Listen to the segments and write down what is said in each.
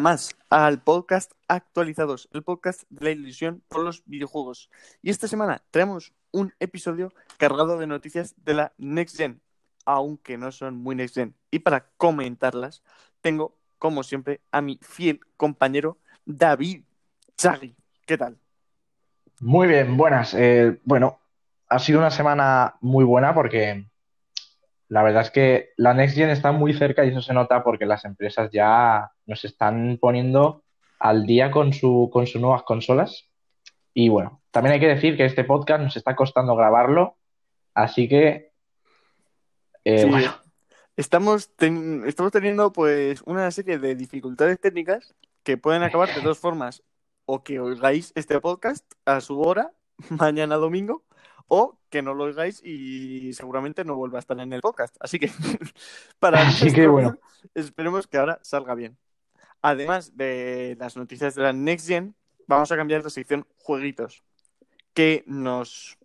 más al podcast Actualizados, el podcast de la ilusión por los videojuegos. Y esta semana traemos un episodio cargado de noticias de la Next Gen, aunque no son muy Next Gen. Y para comentarlas, tengo, como siempre, a mi fiel compañero David Chagui. ¿Qué tal? Muy bien, buenas. Eh, bueno, ha sido una semana muy buena porque la verdad es que la Next Gen está muy cerca y eso se nota porque las empresas ya nos están poniendo al día con, su, con sus nuevas consolas. Y bueno, también hay que decir que este podcast nos está costando grabarlo, así que... Eh, bueno. estamos, estamos teniendo pues una serie de dificultades técnicas que pueden acabar de dos formas. O que oigáis este podcast a su hora, mañana domingo, o que no lo oigáis y seguramente no vuelva a estar en el podcast. Así que, para Así que bueno. esperemos que ahora salga bien. Además de las noticias de la Next Gen, vamos a cambiar la sección jueguitos, que nos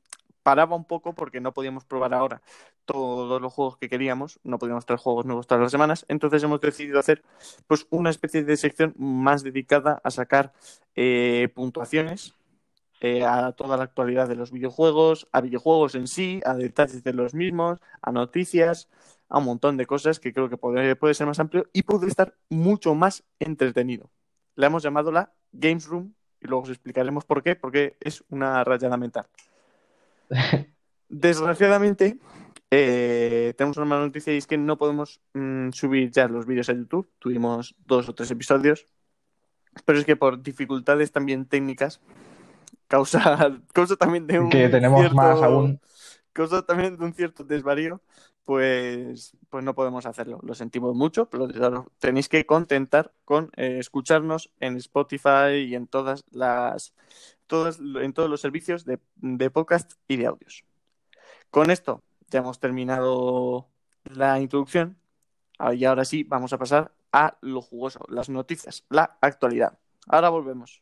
paraba un poco porque no podíamos probar ahora todos los juegos que queríamos, no podíamos traer juegos nuevos todas las semanas, entonces hemos decidido hacer pues una especie de sección más dedicada a sacar eh, puntuaciones eh, a toda la actualidad de los videojuegos, a videojuegos en sí, a detalles de los mismos, a noticias, a un montón de cosas que creo que puede, puede ser más amplio y puede estar mucho más entretenido. Le hemos llamado la Games Room y luego os explicaremos por qué, porque es una rayada mental. Desgraciadamente, eh, tenemos una mala noticia y es que no podemos mm, subir ya los vídeos a YouTube. Tuvimos dos o tres episodios, pero es que por dificultades también técnicas causa, causa también de un que tenemos cierto, más aún. causa también de un cierto desvarío pues pues no podemos hacerlo. Lo sentimos mucho pero tenéis que contentar con eh, escucharnos en Spotify y en todas las todas en todos los servicios de, de podcast y de audios. Con esto ya hemos terminado la introducción. Y ahora sí vamos a pasar a lo jugoso las noticias la actualidad. Ahora volvemos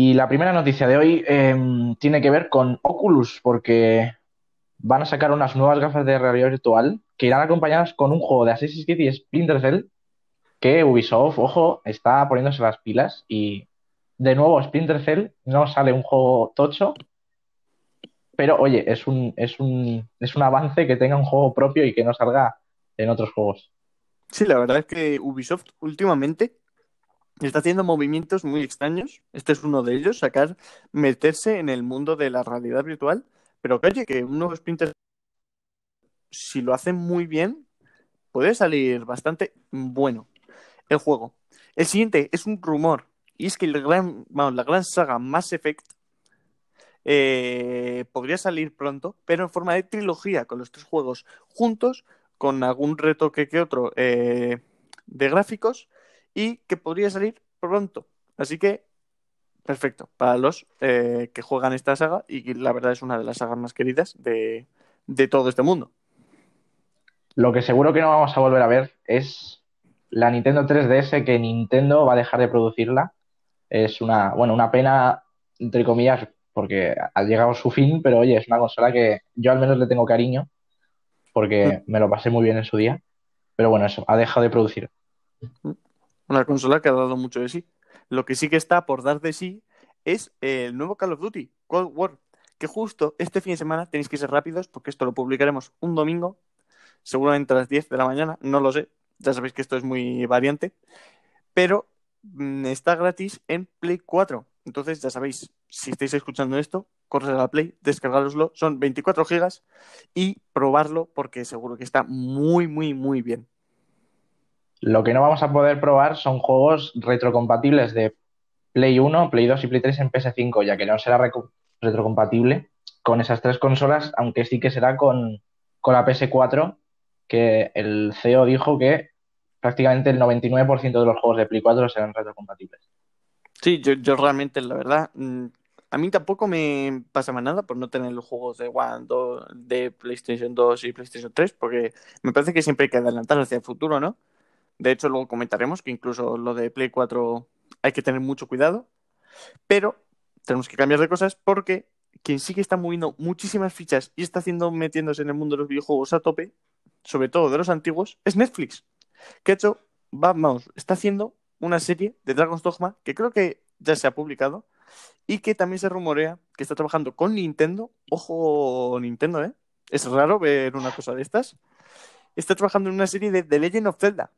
Y la primera noticia de hoy eh, tiene que ver con Oculus, porque van a sacar unas nuevas gafas de realidad virtual que irán acompañadas con un juego de Assassin's Creed y Splinter Cell que Ubisoft, ojo, está poniéndose las pilas y de nuevo Splinter Cell no sale un juego tocho, pero oye, es un, es un, es un avance que tenga un juego propio y que no salga en otros juegos. Sí, la verdad es que Ubisoft últimamente está haciendo movimientos muy extraños. Este es uno de ellos, sacar, meterse en el mundo de la realidad virtual. Pero que oye, que un nuevo Splinter, si lo hacen muy bien, puede salir bastante bueno el juego. El siguiente es un rumor, y es que el gran, bueno, la gran saga Mass Effect eh, podría salir pronto, pero en forma de trilogía, con los tres juegos juntos, con algún retoque que otro eh, de gráficos y que podría salir pronto. Así que, perfecto, para los eh, que juegan esta saga y la verdad es una de las sagas más queridas de, de todo este mundo. Lo que seguro que no vamos a volver a ver es la Nintendo 3DS que Nintendo va a dejar de producirla. Es una, bueno, una pena, entre comillas, porque ha llegado su fin, pero oye, es una consola que yo al menos le tengo cariño, porque me lo pasé muy bien en su día. Pero bueno, eso, ha dejado de producir. Una consola que ha dado mucho de sí. Lo que sí que está por dar de sí es el nuevo Call of Duty, Cold War, que justo este fin de semana tenéis que ser rápidos porque esto lo publicaremos un domingo, seguramente a las 10 de la mañana, no lo sé, ya sabéis que esto es muy variante, pero mm, está gratis en Play 4. Entonces, ya sabéis, si estáis escuchando esto, corred a la Play, descargároslo, son 24 gigas y probarlo porque seguro que está muy, muy, muy bien. Lo que no vamos a poder probar son juegos retrocompatibles de Play 1, Play 2 y Play 3 en PS5, ya que no será retrocompatible con esas tres consolas, aunque sí que será con, con la PS4, que el CEO dijo que prácticamente el 99% de los juegos de Play 4 serán retrocompatibles. Sí, yo, yo realmente, la verdad, mm, a mí tampoco me pasa más nada por no tener los juegos de One, 2, de PlayStation 2 y PlayStation 3, porque me parece que siempre hay que adelantar hacia el futuro, ¿no? De hecho, luego comentaremos que incluso lo de Play 4 hay que tener mucho cuidado, pero tenemos que cambiar de cosas porque quien sí que está moviendo muchísimas fichas y está haciendo metiéndose en el mundo de los videojuegos a tope, sobre todo de los antiguos, es Netflix. Que ha hecho, vamos, está haciendo una serie de Dragon's Dogma que creo que ya se ha publicado y que también se rumorea que está trabajando con Nintendo. Ojo, Nintendo, ¿eh? Es raro ver una cosa de estas. Está trabajando en una serie de The Legend of Zelda,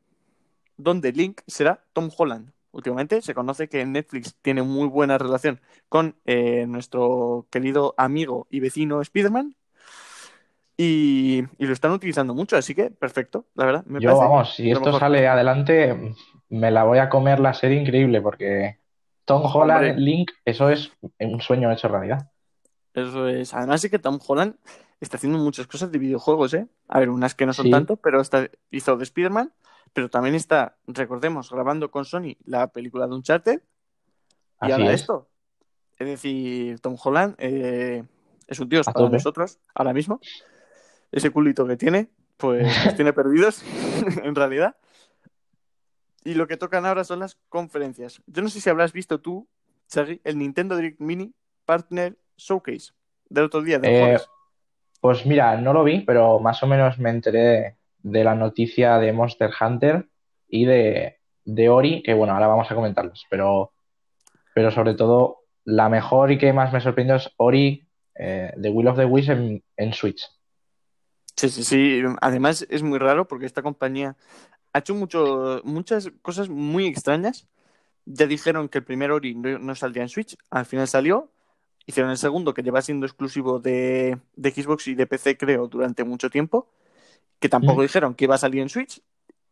donde Link será Tom Holland. Últimamente se conoce que Netflix tiene muy buena relación con eh, nuestro querido amigo y vecino Spider-Man. Y, y, lo están utilizando mucho, así que perfecto, la verdad. Me Yo, vamos, si esto sale adelante, me la voy a comer la serie increíble porque Tom Holland, Hombre. Link, eso es un sueño hecho realidad. Eso es. Además, sí que Tom Holland está haciendo muchas cosas de videojuegos, ¿eh? A ver, unas que no son sí. tanto, pero está, hizo de Spider-Man, pero también está, recordemos, grabando con Sony la película de Uncharted. Y Así ahora es. esto. Es decir, Tom Holland eh, es un dios para nosotros ahora mismo. Ese culito que tiene, pues los tiene perdidos, en realidad. Y lo que tocan ahora son las conferencias. Yo no sé si habrás visto tú, Chagui, el Nintendo Direct Mini Partner Showcase del otro día, del Eh, pues mira, no lo vi, pero más o menos me enteré de la noticia de Monster Hunter y de, de Ori, que bueno, ahora vamos a comentarlos, pero, pero sobre todo la mejor y que más me sorprendió es Ori, eh, The Will of the Wisps en, en Switch. Sí, sí, sí. Además es muy raro porque esta compañía ha hecho mucho, muchas cosas muy extrañas. Ya dijeron que el primer Ori no, no saldría en Switch, al final salió. Hicieron el segundo, que lleva siendo exclusivo de, de Xbox y de PC, creo, durante mucho tiempo. Que tampoco Mm. dijeron que iba a salir en Switch.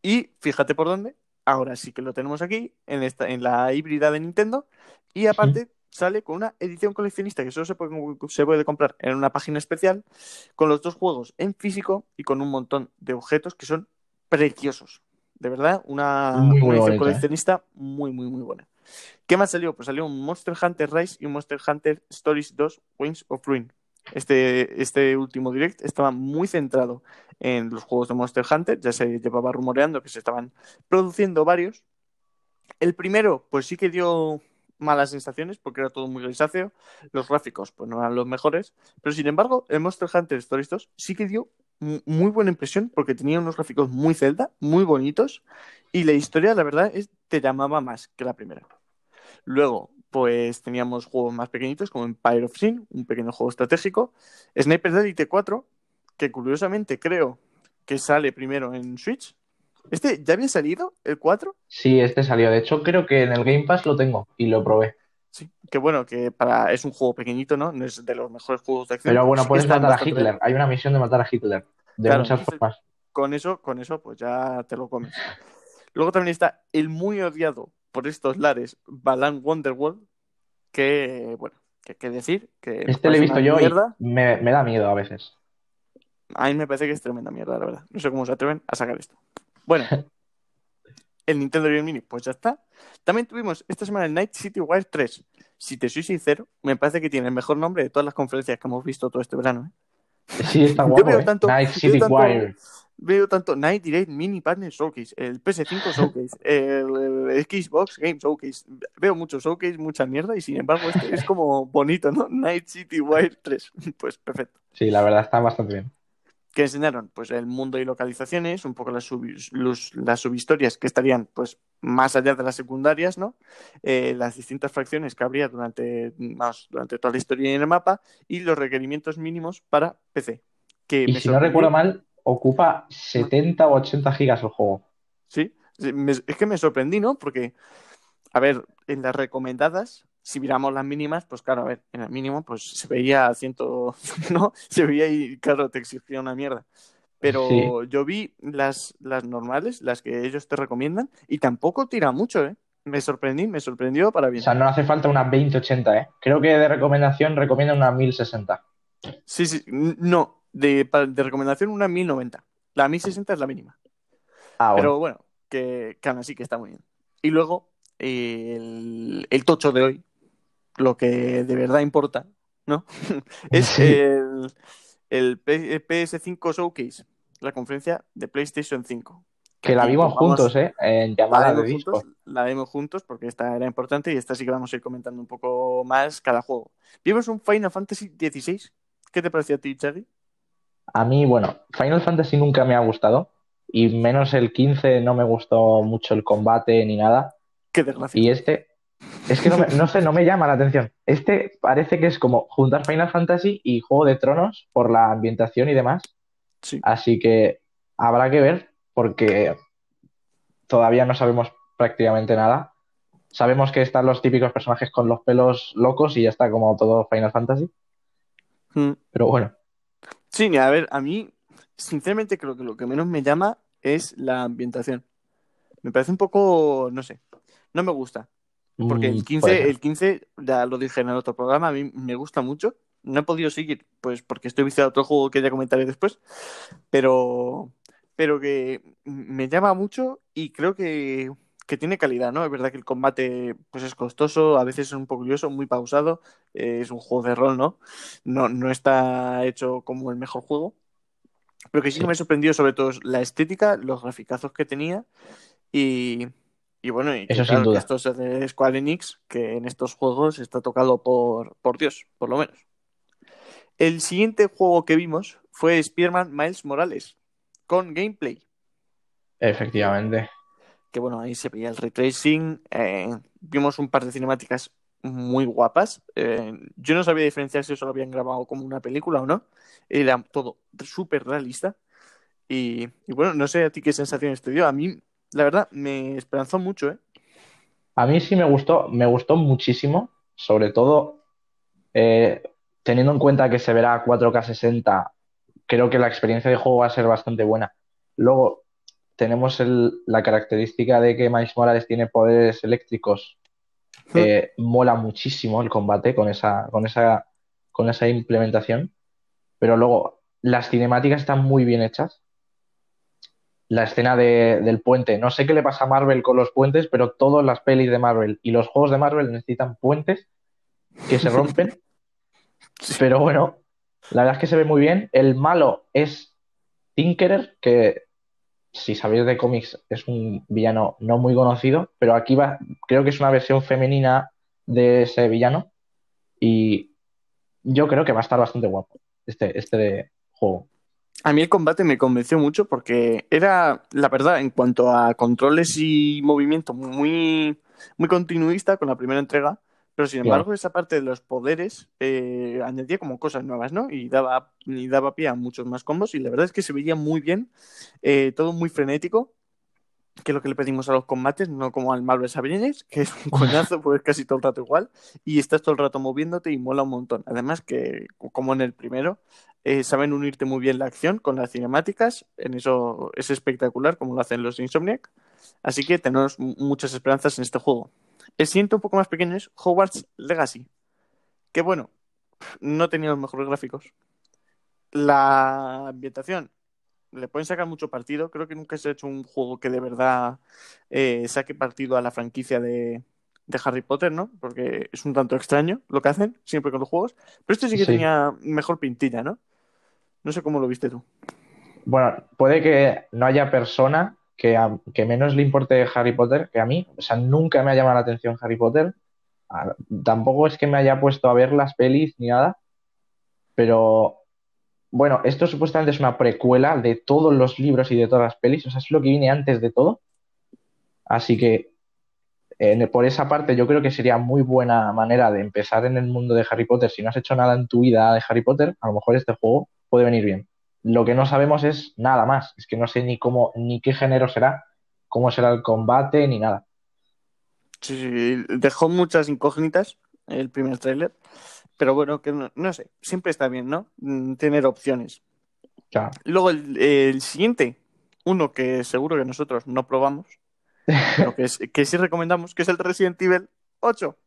Y fíjate por dónde. Ahora sí que lo tenemos aquí, en, esta, en la híbrida de Nintendo. Y aparte sale con una edición coleccionista que solo se puede, se puede comprar en una página especial, con los dos juegos en físico y con un montón de objetos que son preciosos. De verdad, una, Muy, una edición ¿eh? coleccionista muy, muy, muy buena. ¿Qué más salió? Pues salió un Monster Hunter Rise y un Monster Hunter Stories 2 Wings of Ruin. Este, este último direct estaba muy centrado en los juegos de Monster Hunter, ya se llevaba rumoreando que se estaban produciendo varios. El primero, pues sí que dio malas sensaciones porque era todo muy grisáceo, los gráficos pues no eran los mejores, pero sin embargo el Monster Hunter Stories 2 sí que dio mu- muy buena impresión porque tenía unos gráficos muy Zelda, muy bonitos y la historia la verdad es te llamaba más que la primera. Luego, pues teníamos juegos más pequeñitos como Empire of Sin, un pequeño juego estratégico, Sniper Elite 4, que curiosamente creo que sale primero en Switch. ¿Este ya había salido, el 4? Sí, este salió. De hecho, creo que en el Game Pass lo tengo y lo probé. Sí, que bueno, que para es un juego pequeñito, ¿no? No es de los mejores juegos de acción. Pero bueno, puedes matar a Hitler. bien. Hay una misión de matar a Hitler. De Claro, muchas formas. Con eso, con eso, pues ya te lo comes. Luego también está el muy odiado por estos lares, Balan Wonderworld, que, bueno, que qué decir, que Este lo he visto yo mierda. y me, me da miedo a veces. A mí me parece que es tremenda mierda, la verdad. No sé cómo se atreven a sacar esto. Bueno, el Nintendo Direct Mini, pues ya está. También tuvimos esta semana el Night City Wire 3. Si te soy sincero, me parece que tiene el mejor nombre de todas las conferencias que hemos visto todo este verano. ¿eh? Sí, está Yo guapo, veo ¿eh? tanto- Night veo City tanto- Wire. Veo tanto Night Direct Mini Partner Showcase, el PS5 Showcase, el, el Xbox Game Showcase. Veo mucho Showcase, mucha mierda y sin embargo este es como bonito, ¿no? Night City Wire 3. Pues perfecto. Sí, la verdad está bastante bien. que enseñaron pues el mundo y localizaciones, un poco las, sub- los- las subhistorias que estarían pues más allá de las secundarias, ¿no? Eh, las distintas fracciones que habría durante, más, durante toda la historia en el mapa y los requerimientos mínimos para PC. Que Y me si no recuerdo mal, ocupa 70 o 80 gigas el juego. Sí, es que me sorprendí, ¿no? Porque, a ver, en las recomendadas, si miramos las mínimas, pues claro, a ver, en el mínimo, pues se veía a ciento, ¿no? Se veía y, claro, te exigía una mierda. Pero Sí. yo vi las, las normales, las que ellos te recomiendan, y tampoco tira mucho, ¿eh? Me sorprendí, me sorprendió para O bien. sea, no hace falta una 2080, ¿eh? Creo que de recomendación recomienda una 1060. Sí, sí, no, De, recomendación, una 1090. La 1060 es la mínima. Ah, bueno. Pero bueno, que, que aún así que está muy bien. Y luego, eh, el, el tocho de hoy, lo que de verdad importa, ¿no? es Sí. el, el P- PS5 Showcase, la conferencia de PlayStation 5. Que la vimos juntos, ¿eh? En La llamadas de juntos, la vemos juntos porque esta era importante y esta sí que vamos a ir comentando un poco más cada juego. Vimos un Final Fantasy XVI. ¿Qué te pareció a ti, Chaggy? A mí, bueno, Final Fantasy nunca me ha gustado. Y menos el 15 no me gustó mucho el combate ni nada. Qué desgracia. Y este, es que no, me- no sé, no me llama la atención. Este parece que es como juntar Final Fantasy y Juego de Tronos por la ambientación y demás. Sí. Así que habrá que ver porque todavía no sabemos prácticamente nada. Sabemos que están los típicos personajes con los pelos locos y ya está como todo Final Fantasy. Mm. Pero bueno, Sí, a ver, a mí, sinceramente, creo que lo que menos me llama es la ambientación. Me parece un poco, no sé, no me gusta. Porque mm, el puede 15, ser. el 15, ya lo dije en el otro programa, a mí me gusta mucho. No he podido seguir, pues porque estoy viciado a otro juego que ya comentaré después. Pero, pero que me llama mucho y creo que, que tiene calidad, ¿no? Es verdad que el combate pues es costoso, a veces es un poco curioso, muy pausado. eh, es un juego de rol, ¿no? No, no está hecho como el mejor juego. Pero que sí que me sorprendió sobre todo la estética, los graficazos que tenía y, y bueno, y Eso sin claro, que duda. esto es de Square Enix, que en estos juegos está tocado por, por Dios, por lo menos. El siguiente juego que vimos fue Spider-Man Miles Morales, con gameplay. Efectivamente. Que bueno, ahí se veía el ray tracing, eh, vimos un par de cinemáticas muy guapas. eh, yo no sabía diferenciar si eso lo habían grabado como una película o no. Era todo súper realista. Y, bueno, no sé a ti qué sensaciones te dio. A mí, la verdad, me esperanzó mucho, ¿eh? A mí sí me gustó, me gustó muchísimo, sobre todo teniendo en cuenta que se verá a 4K 60, creo que la experiencia de juego va a ser bastante buena. Luego tenemos el- la característica de que Miles Morales tiene poderes eléctricos. Eh, mola muchísimo el combate con esa, con esa, con esa implementación. Pero luego las cinemáticas están muy bien hechas. La escena de- del puente. No sé qué le pasa a Marvel con los puentes, pero todas las pelis de Marvel y los juegos de Marvel necesitan puentes que se rompen. Pero bueno, la verdad es que se ve muy bien. El malo es Tinkerer, que si sabéis de cómics es un villano no muy conocido, pero aquí va, creo que es una versión femenina de ese villano. Y yo creo que va a estar bastante guapo este, este juego. A mí el combate me convenció mucho porque era, la verdad, en cuanto a controles y movimiento, muy, muy continuista con la primera entrega, pero sin Claro. embargo esa parte de los poderes eh, añadía como cosas nuevas, ¿no? Y daba, y daba pie a muchos más combos y la verdad es que se veía muy bien, eh, todo muy frenético, que es lo que le pedimos a los combates, no como al Marvel Avengers, que es un coñazo, pues casi todo el rato igual, y estás todo el rato moviéndote y mola un montón. Además que, como en el primero, eh, saben unirte muy bien la acción con las cinemáticas, en eso es espectacular como lo hacen los Insomniac, así que tenemos muchas esperanzas en este juego. El siguiente un poco más pequeño es Hogwarts Legacy, que bueno, no tenía los mejores gráficos. La ambientación le pueden sacar mucho partido. Creo que nunca se ha hecho un juego que de verdad eh, saque partido a la franquicia de, de Harry Potter, ¿no? Porque es un tanto extraño lo que hacen siempre con los juegos. Pero este sí que Sí. tenía mejor pintilla, ¿no? No sé cómo lo viste tú. Bueno, puede que no haya persona que, menos le importe Harry Potter que a mí. O sea, nunca me ha llamado la atención Harry Potter. Tampoco es que me haya puesto a ver las pelis ni nada. Pero bueno, esto supuestamente es una precuela de todos los libros y de todas las pelis. O sea, es lo que viene antes de todo. Así que por esa parte yo creo que sería muy buena manera de empezar en el mundo de Harry Potter. Si no has hecho nada en tu vida de Harry Potter, a lo mejor este juego puede venir bien. Lo que no sabemos es nada más. Es que no sé ni cómo, ni qué género será, cómo será el combate, ni nada. Sí, sí, dejó muchas incógnitas el primer tráiler. Pero bueno, que no, no sé, siempre está bien, ¿no? Mm, Tener opciones. Claro. Luego el, el siguiente, uno que seguro que nosotros no probamos, pero que, es- que sí recomendamos, que es el Resident Evil 8.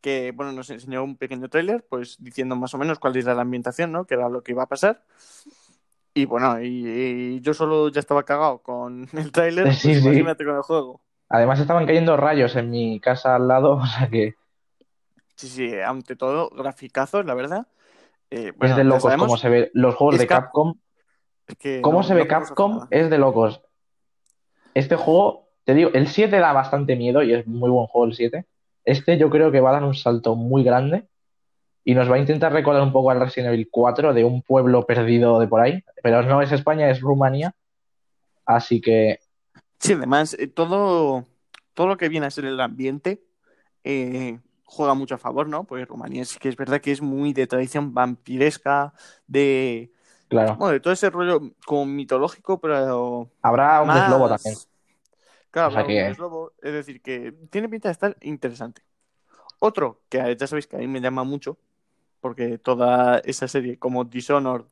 que bueno, nos enseñó un pequeño tráiler, pues diciendo más o menos cuál era la ambientación, ¿no? Que era lo que iba a pasar. Y bueno, y, y yo solo ya estaba cagado con el tráiler, Sí, pues sí. imagínate con el juego. Además estaban cayendo rayos en mi casa al lado, o sea que Sí, sí, ante todo, graficazos, la verdad. Eh, bueno, es de locos cómo se ve los juegos es de Cap- Capcom. es que Cómo no- se no ve Capcom es de locos. Este juego, te digo, el 7 da bastante miedo y es muy buen juego el 7. Este yo creo que va a dar un salto muy grande y nos va a intentar recordar un poco al Resident Evil 4 de un pueblo perdido de por ahí, pero no es España, es Rumanía. Así que Sí, además, eh, todo, todo lo que viene a ser el ambiente eh, juega mucho a favor, ¿no? Pues Rumanía sí que es verdad que es muy de tradición vampiresca, de, claro, bueno, de todo ese rollo como mitológico, pero habrá un más... deslobo también. Claro, O sea un deslobo, es decir, que tiene pinta de estar interesante. Otro que ya sabéis que a mí me llama mucho, porque toda esa serie como Dishonored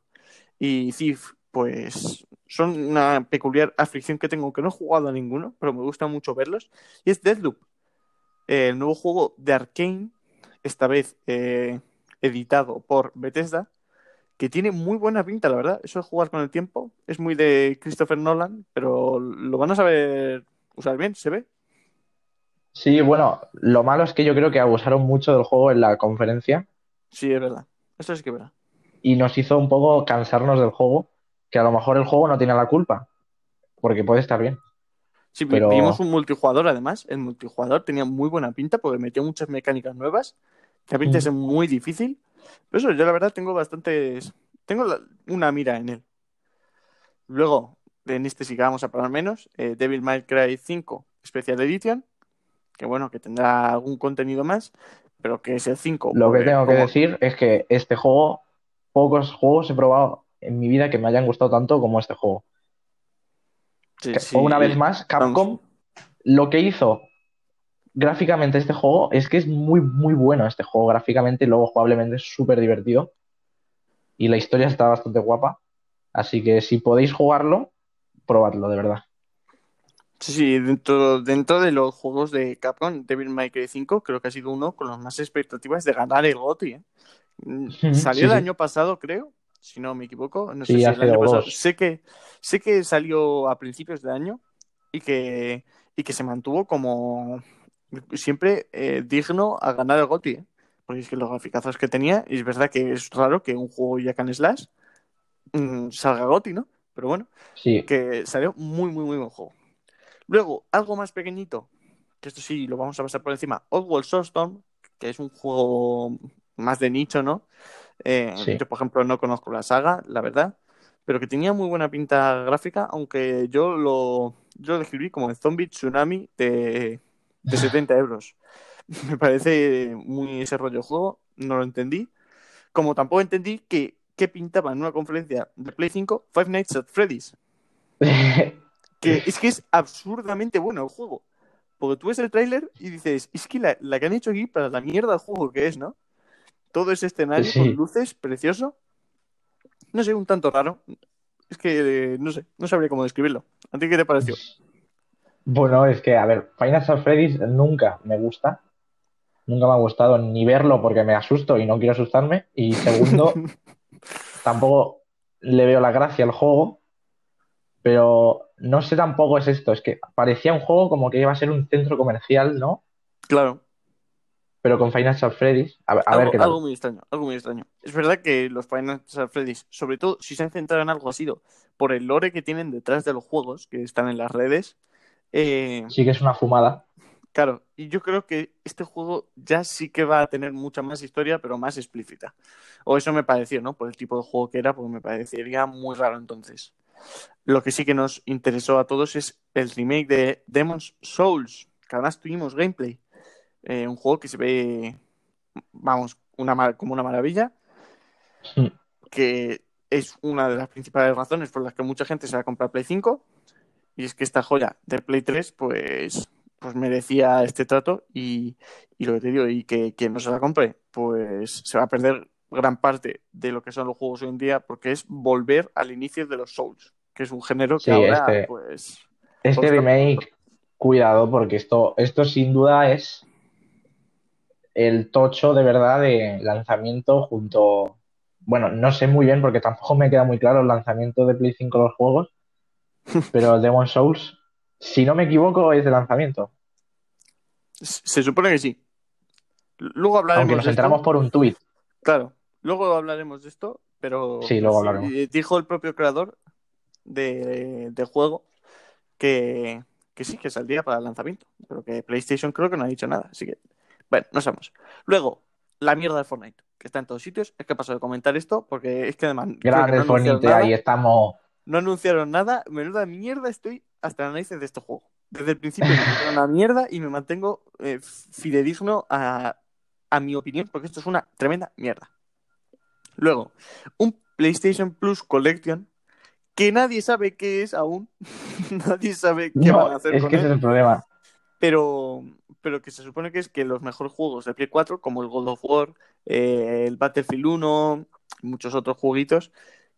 y Thief, pues son una peculiar aflicción que tengo, que no he jugado a ninguno, pero me gusta mucho verlos, y es Deathloop, eh, el nuevo juego de Arkane, esta vez eh, editado por Bethesda, que tiene muy buena pinta, la verdad. Eso de jugar con el tiempo es muy de Christopher Nolan, pero lo van a saber usar bien, se ve. Sí, bueno, lo malo es que yo creo que abusaron mucho del juego en la conferencia Sí, es verdad. Esto sí que es verdad. y nos hizo un poco cansarnos del juego, que a lo mejor el juego no tiene la culpa, porque puede estar bien. Sí, Pero- vimos un multijugador además. El multijugador tenía muy buena pinta porque metió muchas mecánicas nuevas. La pinta Mm. muy difícil. Pero eso, yo la verdad tengo bastantes. Tengo la- una mira en él. Luego, en este sí que vamos a parar menos. eh, Devil May Cry 5 Special Edition. Que bueno, que tendrá algún contenido más. Pero que es el 5. Lo que tengo que decir es que este juego, pocos juegos he probado en mi vida que me hayan gustado tanto como este juego. Sí, Una vez más, Capcom, lo que hizo gráficamente este juego es que es muy, muy bueno este juego gráficamente y luego jugablemente es súper divertido. Y la historia está bastante guapa. Así que si podéis jugarlo, probadlo, de verdad. Sí, sí, dentro, dentro de los juegos de Capcom, Devil May Cry 5 creo que ha sido uno con las más expectativas de ganar el GOTY. ¿eh? Mm, Salió sí, el sí. año pasado, creo, si no me equivoco. No Sí, sé si el año pasado. Sé que, sé que salió a principios de año y que, y que se mantuvo como siempre eh, digno a ganar el GOTY. ¿eh? Porque es que los graficazos que tenía, y es verdad que es raro que un juego ya can slash mm, salga GOTY, ¿no? Pero bueno Sí, que salió muy, muy, muy buen juego. Luego, algo más pequeñito, que esto sí lo vamos a pasar por encima, Oddworld Soulstorm, que es un juego más de nicho, ¿no? Eh, Sí. Yo, por ejemplo, no conozco la saga, la verdad, pero que tenía muy buena pinta gráfica, aunque yo lo, yo lo describí como el Zombie Tsunami de, de 70 euros. Me parece muy ese rollo de juego, no lo entendí. Como tampoco entendí que, que pintaba en una conferencia de Play 5 Five Nights at Freddy's. Que es que es absurdamente bueno el juego. Porque tú ves el tráiler y dices, es que la, la que han hecho aquí para la mierda de juego que es, ¿no? Todo ese escenario Sí. con luces, precioso. No sé, un tanto raro. Es que, eh, no sé, no sabría cómo describirlo. ¿A ti qué te pareció? Bueno, es que, a ver, Final Fantasy Freddy's nunca me gusta. Nunca me ha gustado ni verlo porque me asusto y no quiero asustarme. Y segundo, tampoco le veo la gracia al juego. Pero no sé tampoco es esto. Es que parecía un juego como que iba a ser un centro comercial, ¿no? Claro. Pero con Final Fantasy Freddy's. A, a algo, ver qué tal. algo muy extraño, algo muy extraño. Es verdad que los Final Fantasy Freddy's, sobre todo si se han centrado en algo, ha sido por el lore que tienen detrás de los juegos, que están en las redes. Eh, Sí que es una fumada. Claro, y yo creo que este juego ya sí que va a tener mucha más historia, pero más explícita. O eso me pareció, ¿no? Por el tipo de juego que era, porque me parecería muy raro entonces. Lo que sí que nos interesó a todos es el remake de Demon's Souls, que además tuvimos gameplay. Eh, un juego que se ve, vamos, una, como una maravilla, Mm. que es una de las principales razones por las que mucha gente se va a comprar Play 5. Y es que esta joya de Play 3, pues, pues merecía este trato. Y, y lo que te digo, y que quien no se la compre, pues se va a perder gran parte de lo que son los juegos hoy en día, porque es volver al inicio de los Souls, que es un género que Sí, ahora, este- pues. Este Ostras. remake, cuidado, porque esto, esto sin duda es el tocho de verdad de lanzamiento junto. Bueno, no sé muy bien porque tampoco me queda muy claro el lanzamiento de Play 5 de los juegos, pero Demon Souls, si no me equivoco, es de lanzamiento. Se supone que sí. Luego hablaremos Aunque nos de esto. enteramos por un tuit. Claro, luego hablaremos de esto, pero Sí, luego hablaremos. eh, dijo el propio creador de, de juego que, que sí, que saldría para el lanzamiento, pero que PlayStation creo que no ha dicho nada, así que, bueno, no sabemos. Luego, la mierda de Fortnite, que está en todos sitios, es que paso de comentar esto, porque es que además Grande no anunciaron Fornite, nada, ahí estamos. no anunciaron nada, menuda mierda estoy hasta la narices de este juego. Desde el principio me una mierda y me mantengo eh, fidedigno a, a mi opinión, porque esto es una tremenda mierda. Luego, un PlayStation Plus Collection que nadie sabe qué es aún. nadie sabe qué No, van a hacer es con que él, ese es el problema. pero, pero que se supone que es que los mejores juegos de Play 4, como el God of War, eh, el Battlefield 1, y muchos otros jueguitos,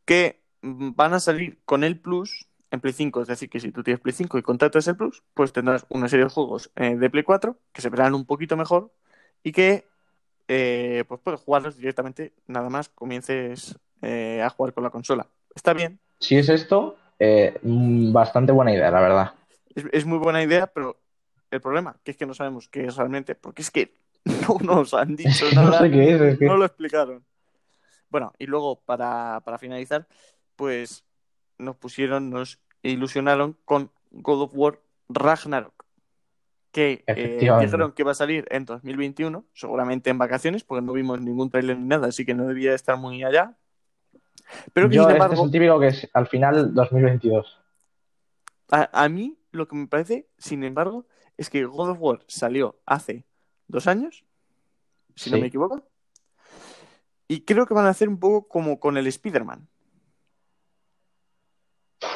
que van a salir con el Plus en Play 5. Es decir, que si tú tienes Play 5 y contratas el Plus, pues tendrás una serie de juegos eh, de Play 4 que se verán un poquito mejor y que eh, pues puedes jugarlos directamente nada más comiences eh, a jugar con la consola. Está bien, Si es esto, eh, mm, bastante buena idea, la verdad. es, es muy buena idea, pero el problema que es que no sabemos qué es realmente, porque es que no nos han dicho no nada. sé qué es, es que. No lo explicaron. Bueno, y luego para, para finalizar, pues nos pusieron, nos ilusionaron con God of War Ragnarok, que eh, dijeron que va a salir en 2021, seguramente en vacaciones, porque no vimos ningún trailer ni nada, así que no debía estar muy allá. Pero que Yo, sin este es embargo, el típico que es al final 2022. a, a mí lo que me parece, sin embargo, es que God of War salió hace dos años, si no me equivoco, y creo que van a hacer un poco como con el Spider-Man.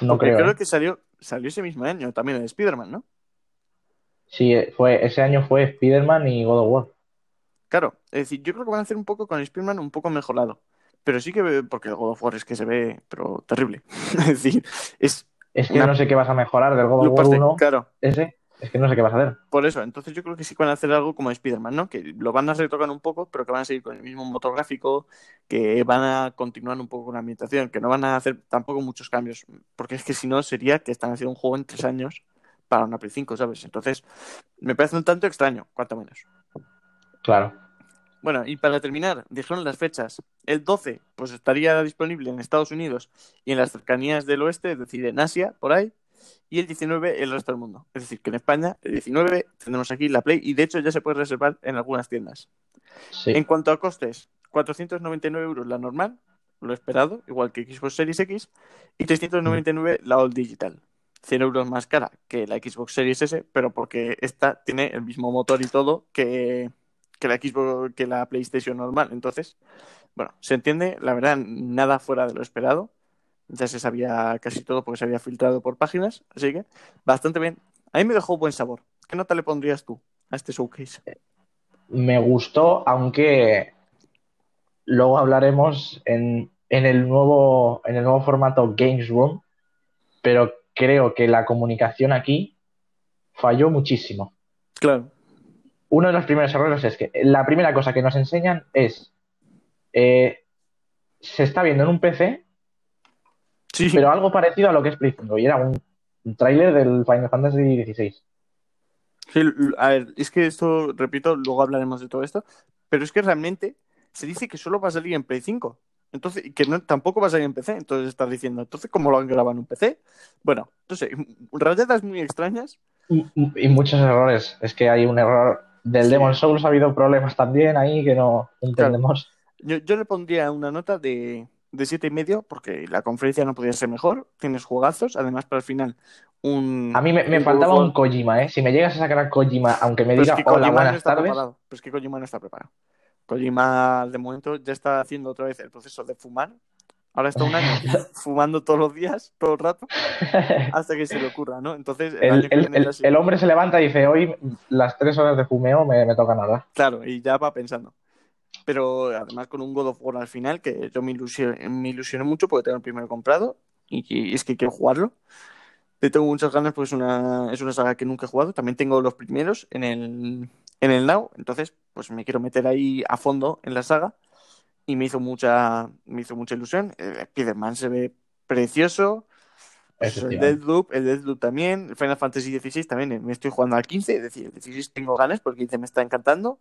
No Porque creo. ¿eh? que salió, salió ese mismo año también el Spider-Man, ¿no? Sí, eh, fue, ese año fue Spider-Man y God of War. Claro, es decir, yo creo que van a hacer un poco con Spider-Man un poco mejorado. Pero sí que, porque el God of War es que se ve, pero terrible. es decir, es Es que Una- no sé qué vas a mejorar del God of War parte- 1. claro, Ese, es que no sé qué vas a hacer. por eso. Entonces yo creo que sí que van a hacer algo como Spider-Man, ¿no? Que lo van a retocar un poco, pero que van a seguir con el mismo motor gráfico, que van a continuar un poco con la ambientación, que no van a hacer tampoco muchos cambios. Porque es que si no sería que están haciendo un juego en tres años para una Play 5, ¿sabes? Entonces, me parece un tanto extraño, cuanto menos. Claro. Bueno, y para terminar, dijeron las fechas. El 12, pues estaría disponible en Estados Unidos y en las cercanías del oeste, es decir, en Asia, por ahí. Y el 19, el resto del mundo. Es decir, que en España, el 19, tendremos aquí la Play y de hecho ya se puede reservar en algunas tiendas. Sí. En cuanto a costes, 499 euros la normal, lo esperado, igual que Xbox Series X, y 399 la All Digital. 100 euros más cara que la Xbox Series S, pero porque esta tiene el mismo motor y todo que, que la Xbox, que la PlayStation normal. Entonces, bueno, se entiende, la verdad, nada fuera de lo esperado. Ya se sabía casi todo porque se había filtrado por páginas, así que bastante bien. A mí me dejó buen sabor. ¿Qué nota le pondrías tú a este showcase? Me gustó, aunque luego hablaremos en, en el nuevo, en el nuevo formato Games Room, pero creo que la comunicación aquí falló muchísimo. Claro. Uno de los primeros errores es que la primera cosa que nos enseñan es eh, se está viendo en un PC, Sí, pero algo parecido a lo que es Play 5, y era un, un tráiler del Final Fantasy XVI. Sí, a ver, es que esto, repito, luego hablaremos de todo esto, pero es que realmente se dice que solo va a salir en Play 5. Entonces, que no, tampoco va a salir en PC. Entonces estás diciendo, entonces, ¿cómo lo han grabado en un PC? Bueno, no sé, rayadas muy extrañas. Y, y muchos errores. Es que hay un error. Del Sí. Demon Souls ha habido problemas también ahí que no entendemos. Yo, yo le pondría una nota de, de siete y medio, porque la conferencia no podía ser mejor. Tienes juegazos, además para el final un... A mí me, me un faltaba un Kojima, ¿eh? Si me llegas a sacar a Kojima, aunque me es diga que hola, Kojima buenas está tardes, preparado. Pero es que Kojima no está preparado. Kojima, de momento, ya está haciendo otra vez el proceso de fumar. Ahora está un año fumando todos los días, todo el rato, hasta que se le ocurra, ¿no? Entonces, el, el, el- el hombre se levanta y dice, hoy las tres horas de fumeo me, me tocan ahora. Claro, y ya va pensando. Pero además con un God of War al final, que yo me ilusioné, me ilusioné mucho porque tengo el primero comprado y, y es que quiero jugarlo. Le tengo muchas ganas porque es una, es una saga que nunca he jugado. También tengo los primeros en el, en el Now, entonces pues me quiero meter ahí a fondo en la saga y me hizo mucha, me hizo mucha ilusión. El Spider-Man se ve precioso. Pues el Deathloop, el Deathloop también, el Final Fantasy XVI también, me estoy jugando al 15, es decir, el 16 tengo ganas porque el 15 me está encantando.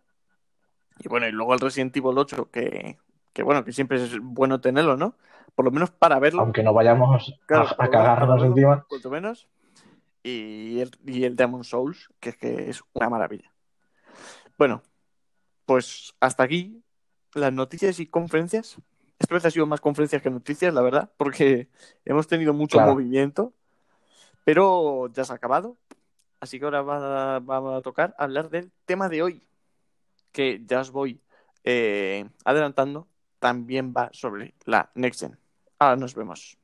Y bueno, y luego el Resident Evil 8, que, que bueno, que siempre es bueno tenerlo, ¿no? Por lo menos para verlo. Aunque no vayamos Claro, a, a cagarnos encima. Cuanto menos. Y el, y el Demon Souls, que es que es una maravilla. Bueno, pues hasta aquí las noticias y conferencias. Esta vez ha sido más conferencias que noticias, la verdad, porque hemos tenido mucho Claro. movimiento, pero ya se ha acabado. Así que ahora va, va a tocar hablar del tema de hoy, que ya os voy eh, adelantando, también va sobre la Next Gen. Ahora nos vemos.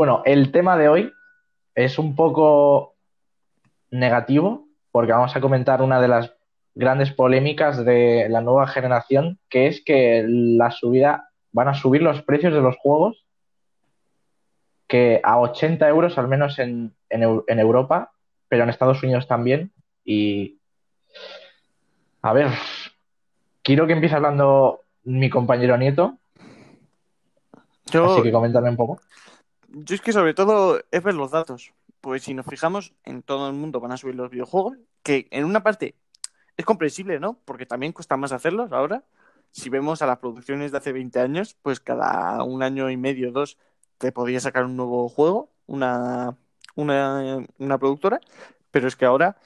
Bueno, el tema de hoy es un poco negativo porque vamos a comentar una de las grandes polémicas de la nueva generación, que es que la subida van a subir los precios de los juegos que a 80 euros al menos en, en, Eu- en Europa, pero en Estados Unidos también. Y a ver, quiero que empiece hablando mi compañero Nieto, Yo, así que coméntame un poco. Yo es que sobre todo es ver los datos. Pues si nos fijamos, en todo el mundo van a subir los videojuegos, que en una parte es comprensible, ¿no? Porque también cuesta más hacerlos ahora. Si vemos a las producciones de hace 20 años, pues cada un año y medio, dos, te podría sacar un nuevo juego, una, una, una productora, pero es que ahora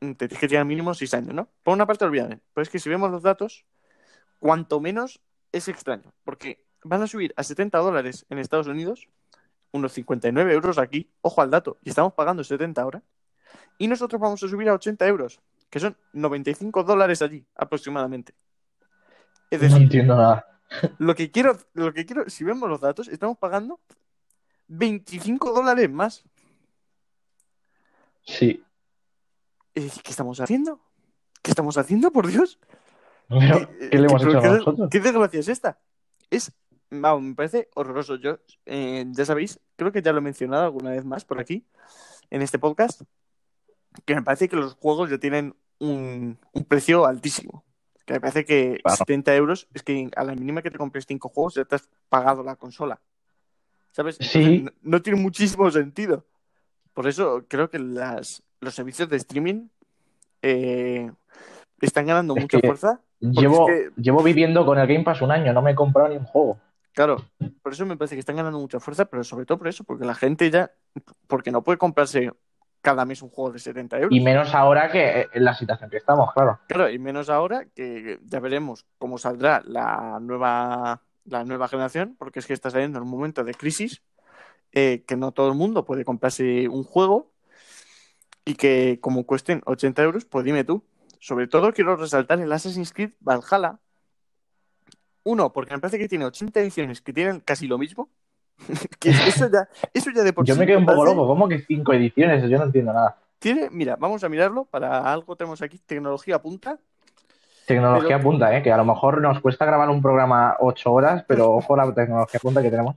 mm, te tienes que tirar mínimo 6 años, ¿no? Por una parte, olvídate. Pero es que si vemos los datos, cuanto menos es extraño, porque van a subir a 70 dólares en Estados Unidos unos 59 euros aquí, ojo al dato, y estamos pagando 70 ahora. Y nosotros vamos a subir a 80 euros, que son 95 dólares allí, aproximadamente. Es No decir, entiendo nada. lo que quiero, lo que quiero, si vemos los datos, estamos pagando 25 dólares más. Sí. Eh, ¿Qué estamos haciendo? ¿Qué estamos haciendo, por Dios? Pero, Eh, ¿qué le hemos pero hecho qué, a nosotros? ¿Qué desgracia es esta? Es, vamos, me parece horroroso. Yo, eh, ya sabéis, creo que ya lo he mencionado alguna vez más por aquí, en este podcast, que me parece que los juegos ya tienen un, un precio altísimo. Que me parece que Claro. 70 euros es que a la mínima que te compres 5 juegos ya te has pagado la consola. ¿Sabes? Sí. No, no tiene muchísimo sentido. Por eso creo que las, los servicios de streaming eh, están ganando Es mucha fuerza. Llevo, es que- llevo viviendo con el Game Pass un año, no me he comprado ni un juego. Claro, por eso me parece que están ganando mucha fuerza, pero sobre todo por eso, porque la gente ya, porque no puede comprarse cada mes un juego de 70 euros. Y menos ahora que eh, en la situación que estamos, claro. Claro, y menos ahora que ya veremos cómo saldrá la nueva, la nueva generación, porque es que está saliendo en un momento de crisis, eh, que no todo el mundo puede comprarse un juego y que como cuesten 80 euros, pues dime tú. Sobre todo quiero resaltar el Assassin's Creed Valhalla. Uno, porque me parece que tiene 80 ediciones que tienen casi lo mismo. que eso ya, eso ya de por Yo sí me quedo un poco parece- loco, ¿cómo que cinco ediciones? Yo no entiendo nada. Tiene, mira, vamos a mirarlo. Para algo tenemos aquí tecnología punta. Tecnología Pero- punta, ¿eh? Que a lo mejor nos cuesta grabar un programa ocho horas, pero ojo la tecnología punta que tenemos.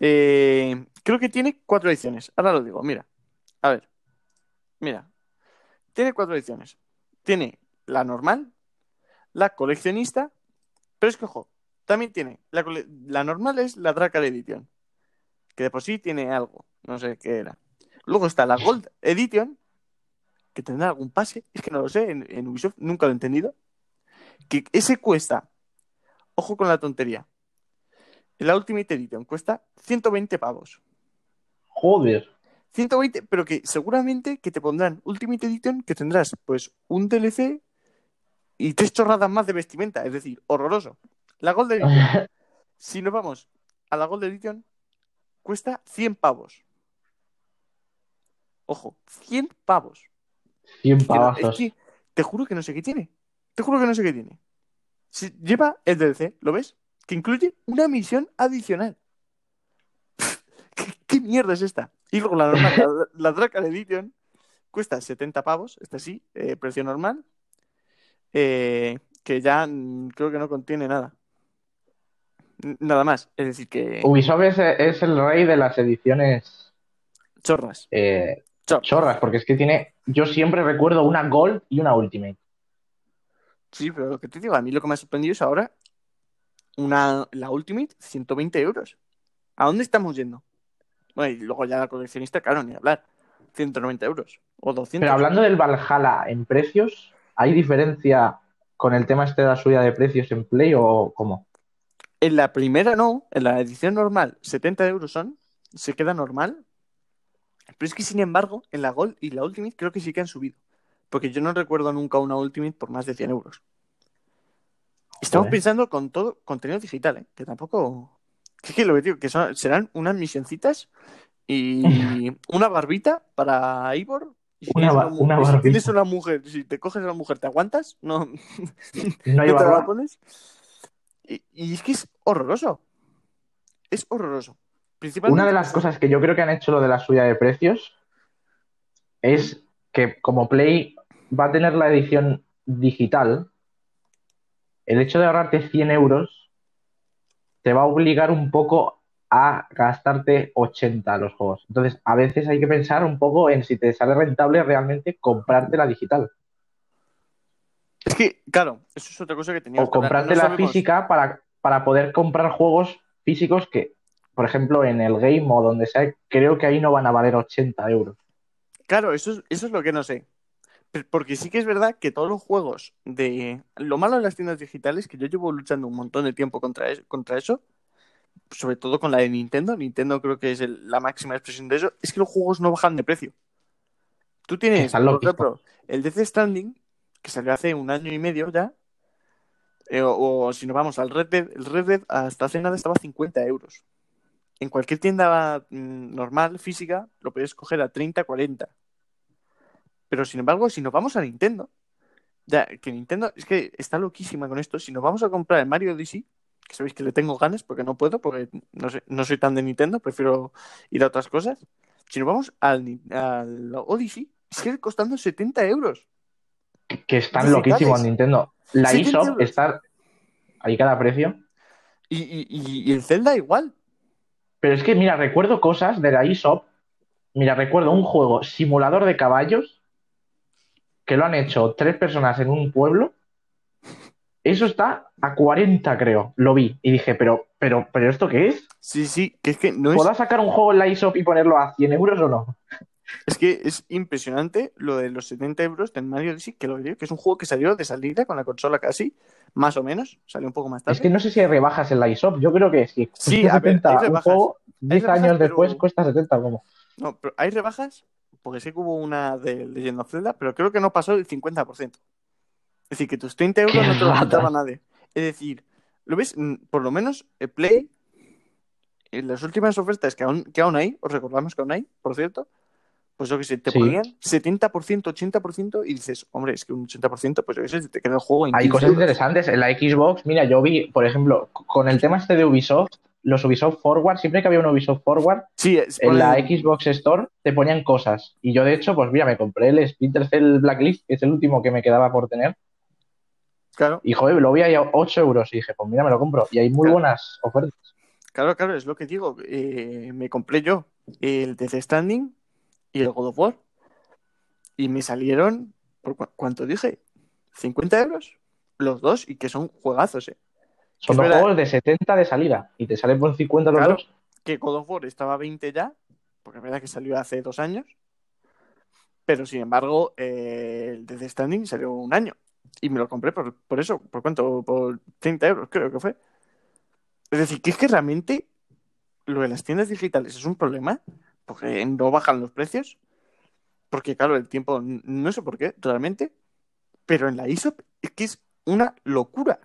Eh, creo que tiene cuatro ediciones. Ahora lo digo, mira. A ver. Mira. Tiene cuatro ediciones. Tiene la normal, la coleccionista, pero es que, ojo, también tiene. La, normal es la Dracar Edition, que de por sí tiene algo. No sé qué era. Luego está la Gold Edition, que tendrá algún pase. Es que no lo sé, en, en Ubisoft nunca lo he entendido. Que ese cuesta, ojo con la tontería, la Ultimate Edition cuesta 120 pavos. Joder. 120, pero que seguramente que te pondrán Ultimate Edition que tendrás pues un DLC y tres chorradas más de vestimenta, es decir, horroroso. La Gold Edition, si nos vamos a la Gold Edition, cuesta 100 pavos. Ojo, 100 pavos. 100 Que no- pavazos. es que te juro que no sé qué tiene. Te juro que no sé qué tiene. Si lleva el DLC, ¿lo ves? Que incluye una misión adicional. ¿Qué, qué mierda es esta? Y luego la normal, la, la Dracar Edition, cuesta 70 pavos, esta sí, eh, precio normal. Eh, que ya mm, creo que no contiene nada. Nada más. Es decir, que Ubisoft es, es el rey de las ediciones chorras. eh, Chorras. chorras, porque es que tiene, yo siempre recuerdo una Gold y una Ultimate. Sí, pero lo que te digo, a mí lo que me ha sorprendido es ahora una, la Ultimate, 120 euros. ¿A dónde estamos yendo? Bueno, y luego ya la coleccionista, claro, ni hablar. 190 euros o 200. Pero hablando del Valhalla en precios, ¿hay diferencia con el tema este de la subida de precios en Play o cómo? En la primera no, en la edición normal, 70 euros son, se queda normal. Pero es que sin embargo, en la Gold y la Ultimate creo que sí que han subido. Porque yo no recuerdo nunca una Ultimate por más de 100 euros. Estamos pensando con todo contenido digital, ¿eh? que tampoco. Es que lo que digo, que son- serán unas misioncitas y una barbita para Ivor. Una una si tienes una mujer, si te coges a la mujer, ¿te aguantas? No, ¿No hay ¿No te la barba? pones? Y, y es que es horroroso. Es horroroso. Principalmente Una de las cosas que yo creo que han hecho lo de la subida de precios es que como Play va a tener la edición digital, el hecho de ahorrarte 100 euros te va a obligar un poco a gastarte 80 los juegos. Entonces, a veces hay que pensar un poco en si te sale rentable realmente comprarte la digital Es que, claro, eso es otra cosa que teníamos o comprarte No la sabemos- física para, para poder comprar juegos físicos que, por ejemplo, en el game o donde sea, creo que ahí no van a valer 80 euros. Claro, eso es, eso es lo que no sé. Porque sí que es verdad que todos los juegos de... Lo malo de las tiendas digitales, que yo llevo luchando un montón de tiempo contra eso sobre todo con la de Nintendo, Nintendo creo que es el- la máxima expresión de eso, es que los juegos no bajan de precio. Tú tienes, por ejemplo, el Death Stranding, que salió hace un año y medio ya, eh, o, o si nos vamos al Red Dead, el Red Dead hasta hace nada estaba a 50 euros. En cualquier tienda mm, normal, física, lo puedes coger a 30, 40. Pero sin embargo, si nos vamos a Nintendo, ya que Nintendo es que está loquísima con esto. Si nos vamos a comprar el Mario Odyssey, que sabéis que le tengo ganas porque no puedo, porque no, sé, no soy tan de Nintendo, prefiero ir a otras cosas. Si nos vamos al, al Odyssey, sigue costando 70 euros. Que están loquísimos Nintendo. La 70 eShop euros. está ahí cada precio. Y, y- y- y el Zelda igual. Pero es que, mira, recuerdo cosas de la eShop. Mira, recuerdo un juego simulador de caballos que lo han hecho tres personas en un pueblo. Eso está a 40, creo. Lo vi y dije, pero, pero, pero ¿esto qué es? Sí, sí, que es que no es, ¿Podrás sacar un juego en la eShop y ponerlo a 100 euros o no? es que es impresionante lo de los 70 euros del Mario Odyssey, que lo digo, que es un juego que salió de salida con la consola casi, más o menos, salió un poco más tarde. Es que no sé si hay rebajas en la eShop. Yo creo que sí. Sí, a ver, 70. hay un juego 10 rebajas, años pero- después cuesta 70 como. No, pero hay rebajas, porque sé que hubo una de Legend of Zelda, pero creo que no pasó del 50%. Es decir, que tus 30 euros ¡Qué no te lo ratas! quitaba nadie. Es decir, ¿lo ves? Mm, Por lo menos el Play, en las últimas ofertas que aún, que aún hay, os recordamos que aún hay, por cierto, pues yo que sé, te Sí. ponían 70%, 80% y dices, hombre, es que un 80%, pues yo que sé, te queda el juego en Hay 15 cosas euros. interesantes. En la Xbox, mira, yo vi, por ejemplo, con el tema este de Ubisoft, los Ubisoft Forward, siempre que había un Ubisoft Forward, Sí, es en la Xbox Store te ponían cosas. Y yo, de hecho, pues mira, me compré el Splinter Cell Blacklist, que es el último que me quedaba por tener. Claro, Y joder, lo vi ahí a 8 euros. Y dije, pues mira, me lo compro. Y hay muy Claro. buenas ofertas. claro, claro, es lo que digo. Eh, me compré yo el Death Stranding y el God of War. Y me salieron, ¿por cu- cuánto dije? ¿50 euros? Los dos, y que son juegazos, ¿eh? Son dos juegos de 70 de salida. Y te salen por 50 los Claro. dos. Que God of War estaba a 20 ya, porque es verdad que salió hace dos años. Pero sin embargo, eh, el Death Stranding salió un año. Y me lo compré por, por eso, ¿por cuánto? Por 30 euros, creo que fue. Es decir, que es que realmente lo de las tiendas digitales es un problema, porque no bajan los precios. Porque, claro, el tiempo, no sé por qué, realmente. Pero en la eShop es que es una locura.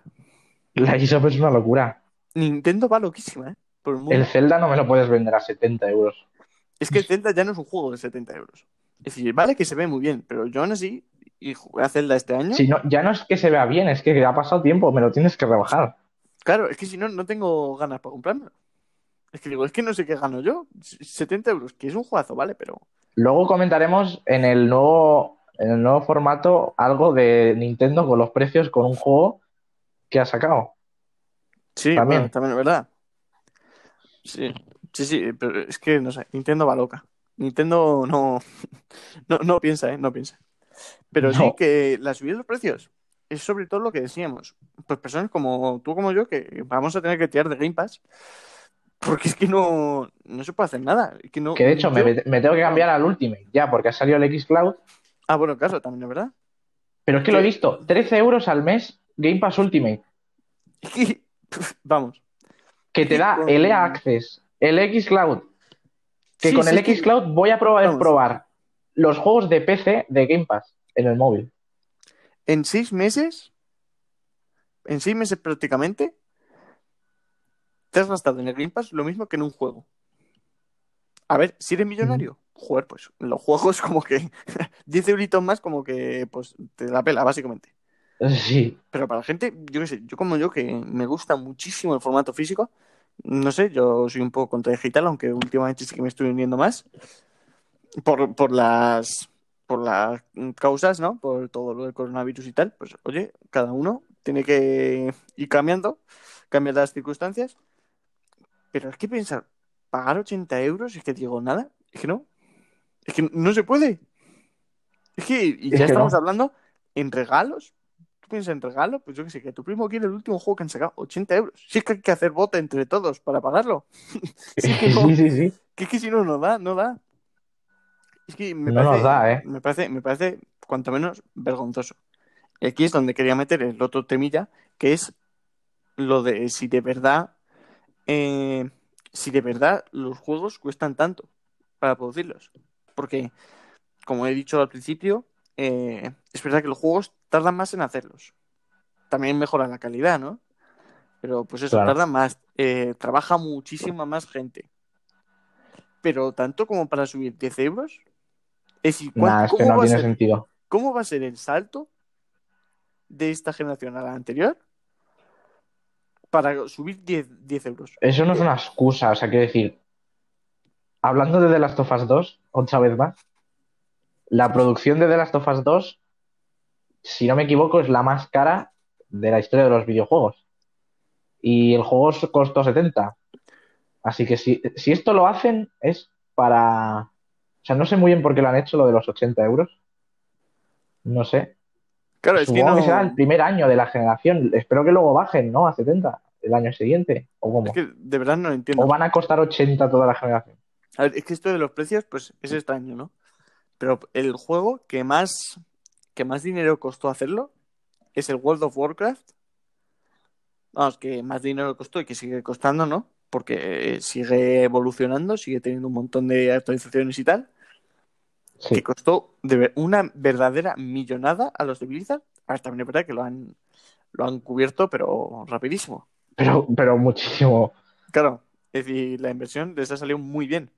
La eShop es una locura. Nintendo va loquísima, ¿eh? Por el. El Zelda no me lo puedes vender a 70 euros. Es que el Zelda ya no es un juego de 70 euros. Es decir, vale que se ve muy bien, pero yo aún así, y jugué a Zelda este año. Si no, ya no es que se vea bien, es que ha pasado tiempo, me lo tienes que rebajar. Claro, es que si no, no tengo ganas para comprármelo. Es que digo, es que no sé qué gano yo. 70 euros, que es un juegazo, ¿vale? Pero. Luego comentaremos en el nuevo, en el nuevo formato algo de Nintendo con los precios con un juego que ha sacado. Sí, También. bueno, también es verdad. Sí, sí, sí, pero es que no sé, Nintendo va loca. Nintendo no, no, no piensa, ¿eh? No piensa. Pero sí que la subida de los precios es sobre todo lo que decíamos. Pues personas como tú, como yo, que vamos a tener que tirar de Game Pass porque es que no, no se puede hacer nada. Es que no, Que de hecho me, yo- me tengo que cambiar al Ultimate ya, porque ha salido el Xcloud. Ah, bueno, claro, también es verdad. Pero es que lo he visto, 13 euros al mes Game Pass Ultimate, que, vamos. que te da el EA Access, el Xcloud, que Sí, con sí, el es que- Xcloud voy a probar, probar los juegos de PC de Game Pass en el móvil. en seis meses, en seis meses prácticamente, te has gastado en el Game Pass lo mismo que en un juego. A ver, si eres millonario, joder, pues los juegos como que 10 euritos más como que pues te la pela, básicamente. Sí, Pero para la gente, yo qué sé, yo como yo que me gusta muchísimo el formato físico, no sé, yo soy un poco contra digital, aunque últimamente sí que me estoy uniendo más por, por las por las causas, ¿no? Por todo lo del coronavirus y tal, pues oye, cada uno tiene que ir cambiando, cambiar las circunstancias. Pero es que pensar, pagar 80 euros, es que digo nada, es que no, es que no se puede. Es que, y Es ya que estamos no. hablando en regalos. Tú piensas en regalo, pues yo que sé, que tu primo quiere el último juego que han sacado, 80 euros. Si es que hay que hacer bote entre todos para pagarlo. Sí, que no. sí, sí, sí. Que es que si no, no da, no da. Es que me No parece, nos da, ¿eh? Me parece, me parece cuanto menos vergonzoso. Y aquí es donde quería meter el otro temilla, que es lo de si de verdad, eh, si de verdad los juegos cuestan tanto para producirlos. Porque, como he dicho al principio, eh, es verdad que los juegos tardan más en hacerlos. También mejora la calidad, ¿no? Pero pues eso, Claro. tarda más. eh, trabaja muchísima más gente. Pero tanto como para subir 10 euros. Es decir, ¿cuán- Nah, es que ¿cómo, no va a tiene ser, sentido. cómo va a ser el salto de esta generación a la anterior para subir 10, 10 euros? Eso no es una excusa, o sea, quiero decir, hablando de The Last of Us 2, otra vez más, la producción de The Last of Us 2, si no me equivoco, es la más cara de la historia de los videojuegos. Y el juego costó 70. Así que si, si esto lo hacen es para... O sea, no sé muy bien por qué lo han hecho lo de los 80 euros. No sé. Claro, es que no. que será el primer año de la generación. Espero que luego bajen, ¿no? A 70 el año siguiente. ¿O cómo? Es que de verdad no lo entiendo. ¿O van a costar 80 toda la generación? A ver, es que esto de los precios, pues es extraño, ¿no? Pero el juego que más, que más dinero costó hacerlo es el World of Warcraft. Vamos, que más dinero costó y que sigue costando, ¿no? Porque eh, sigue evolucionando, sigue teniendo un montón de actualizaciones y tal. Sí. Que costó de una verdadera millonada a los de Blizzard. A ver, también es verdad que lo han, lo han cubierto, pero rapidísimo. Pero, pero muchísimo. Claro, es decir, la inversión les ha salido muy bien.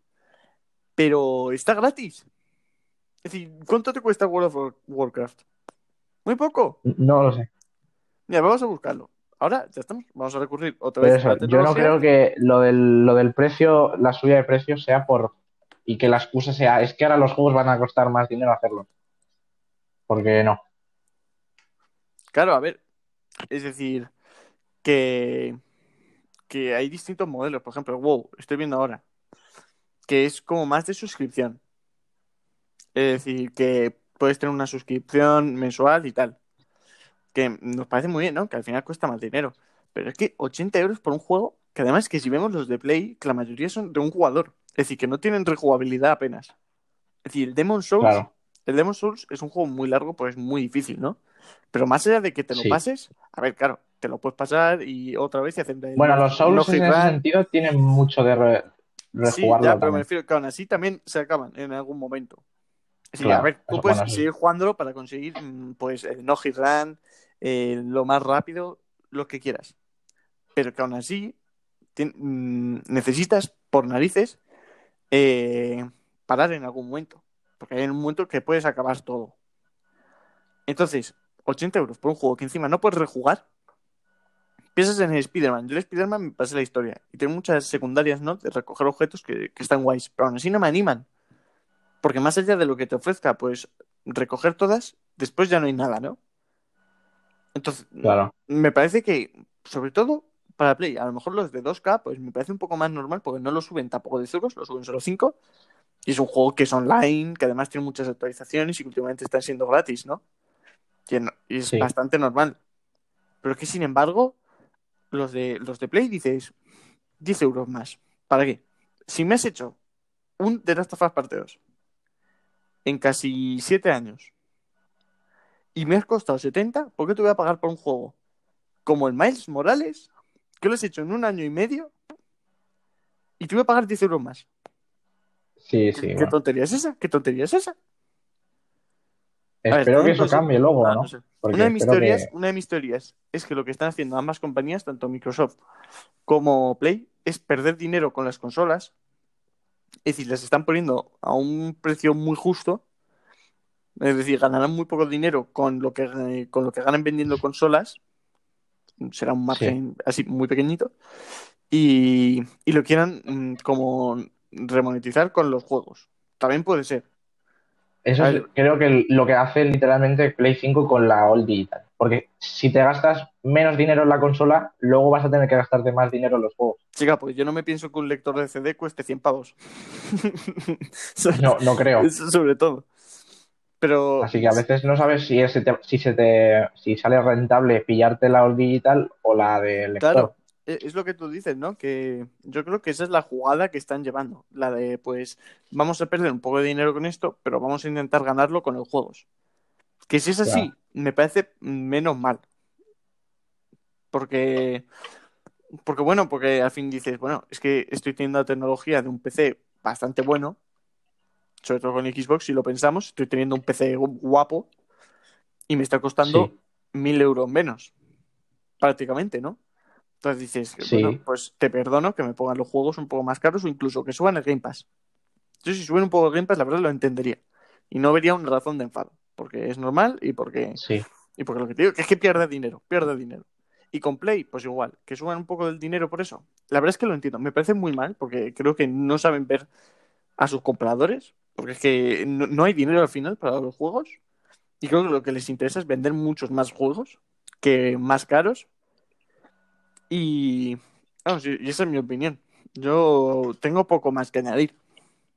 Pero está gratis. Es decir, ¿cuánto te cuesta World of War- Warcraft? Muy poco. No lo sé. Mira, vamos a buscarlo. Ahora ya estamos. Vamos a recurrir otra vez a eso, la yo no creo que lo del, lo del precio, la subida de precios sea por. Y que la excusa sea, es que ahora los juegos van a costar más dinero hacerlo. Porque no. Claro, a ver. Es decir, que, que hay distintos modelos. Por ejemplo, WoW, estoy viendo ahora. Que es como más de suscripción. Es decir, que puedes tener una suscripción mensual y tal. Que nos parece muy bien, ¿no? Que al final cuesta más dinero. Pero es que 80 euros por un juego, que además que si vemos los de Play, que la mayoría son de un jugador. Es decir, que no tienen rejugabilidad apenas. Es decir, el Demon Souls, Claro. el Demon Souls es un juego muy largo, pues es muy difícil, ¿no? Pero más allá de que te lo Sí. pases, a ver, claro, te lo puedes pasar y otra vez y hacer Bueno, los Souls no en ese sentido tienen mucho de. re- Sí, rejugarlo. ya, pero me refiero que aún así también se acaban en algún momento. Sí, Claro, a ver, tú puedes sí. seguir jugándolo para conseguir mm, pues el no hit run, eh, lo más rápido, lo que quieras. Pero que aún así mm, necesitas por narices eh, parar en algún momento. Porque hay un momento que puedes acabar todo. Entonces, 80 euros por un juego que encima no puedes rejugar. Piensas en el Spider-Man. Yo el Spider-Man me pasé la historia. Y tengo muchas secundarias, ¿no? De recoger objetos que, que están guays. Pero aún así no me animan. Porque más allá de lo que te ofrezca, pues recoger todas, después ya no hay nada, ¿no? Entonces, Claro. me parece que, sobre todo para Play, a lo mejor los de 2K, pues me parece un poco más normal porque no lo suben tampoco de euros, lo suben solo 5. Y es un juego que es online, que además tiene muchas actualizaciones y que últimamente están siendo gratis, ¿no? Y es Sí. bastante normal. Pero que sin embargo, los de, los de Play dices 10 euros más. ¿Para qué? Si me has hecho un The Last of Us Parte 2 en casi 7 años y me has costado 70, ¿por qué te voy a pagar por un juego como el Miles Morales que lo has hecho en un año y medio y te voy a pagar 10 euros más? Sí, ¿Qué, sí. qué bueno. tontería es esa? ¿Qué tontería es esa? Ver, Espero que eso cambie luego, Ah, ¿no? no sé. Porque Una de, mis que- teorías, una de mis teorías es que lo que están haciendo ambas compañías, tanto Microsoft como Play, es perder dinero con las consolas. Es decir, las están poniendo a un precio muy justo. Es decir, ganarán muy poco dinero con lo que, con lo que ganan vendiendo consolas. Será un margen así muy pequeñito. Y, y lo quieran mm, como remonetizar con los juegos. También puede ser. Eso es, creo que lo que hace literalmente Play 5 con la All Digital. Porque si te gastas menos dinero en la consola, luego vas a tener que gastarte más dinero en los juegos. Chica, pues yo no me pienso que un lector de CD cueste 100 pavos. No, no creo. Eso sobre todo. Pero Así que a veces no sabes si, ese te- si, se te, si sale rentable pillarte la All Digital o la de lector. claro, e- es lo que tú dices, ¿no? Que yo creo que esa es la jugada que están llevando. La de, pues, vamos a perder un poco de dinero con esto, pero vamos a intentar ganarlo con los juegos. Que si es así, Claro. me parece menos mal. Porque, porque bueno, porque al fin dices, bueno, es que estoy teniendo la tecnología de un PC bastante bueno, sobre todo con Xbox, si lo pensamos, estoy teniendo un PC gu- guapo y me está costando Sí. mil euros menos, prácticamente, ¿no? Entonces dices, Sí. bueno, pues te perdono que me pongan los juegos un poco más caros o incluso que suban el Game Pass. Yo si suben un poco el Game Pass, la verdad lo entendería. Y no vería una razón de enfado. Porque es normal y porque, Sí, y porque lo que te digo que es que pierde dinero, pierde dinero. Y con Play, pues igual, que suban un poco del dinero por eso. La verdad es que lo entiendo. Me parece muy mal porque creo que no saben ver a sus compradores. Porque es que no, no hay dinero al final para los juegos. Y creo que lo que les interesa es vender muchos más juegos que más caros. Y, y y esa es mi opinión. Yo tengo poco más que añadir.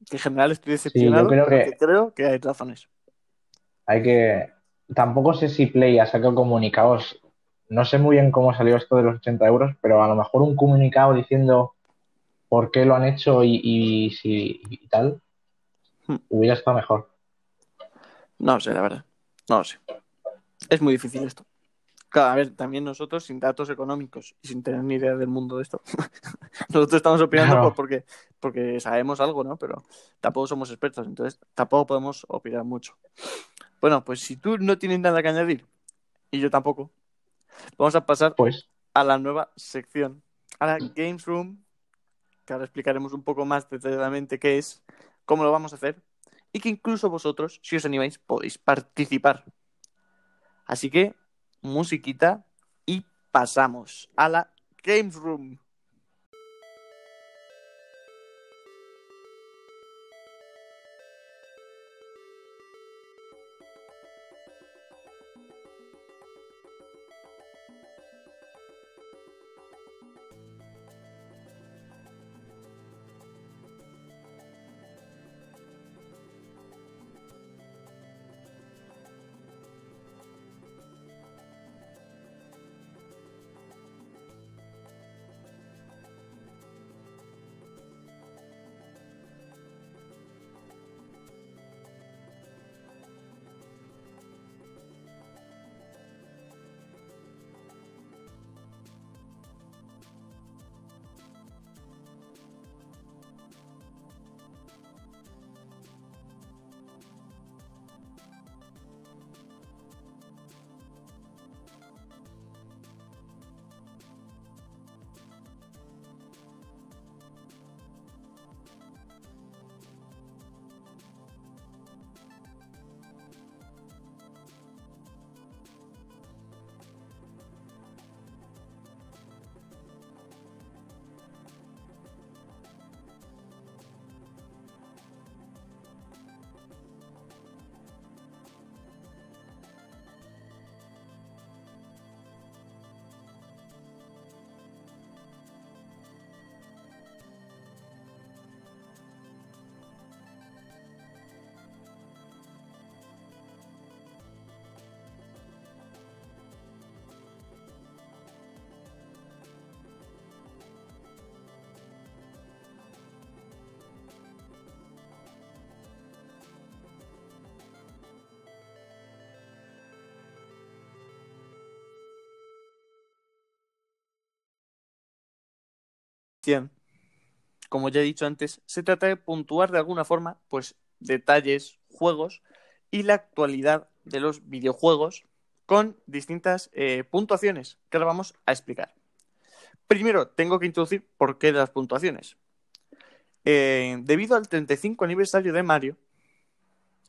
Que en general estoy decepcionado. creo que- porque creo que hay razones. hay que... Tampoco sé si Play ha sacado comunicados. No sé muy bien cómo salió esto de los 80 euros, pero a lo mejor un comunicado diciendo por qué lo han hecho y, y, si- y tal, Hmm. hubiera estado mejor. No sé, la verdad. No lo sé. Es muy difícil esto. Claro, a ver, también nosotros sin datos económicos y sin tener ni idea del mundo de esto. nosotros estamos opinando Claro. por- porque, porque sabemos algo, ¿no? Pero tampoco somos expertos, entonces tampoco podemos opinar mucho. Bueno, pues si tú no tienes nada que añadir y yo tampoco, vamos a pasar Pues a la nueva sección, a la Games Room, que ahora explicaremos un poco más detalladamente qué es, cómo lo vamos a hacer, y que incluso vosotros, si os animáis, podéis participar. Así que, musiquita y pasamos a la Games Room. Como ya he dicho antes, se trata de puntuar de alguna forma, pues, detalles, juegos y la actualidad de los videojuegos con distintas eh, puntuaciones que ahora vamos a explicar. Primero, tengo que introducir por qué las puntuaciones. Eh, debido al 35 aniversario de Mario,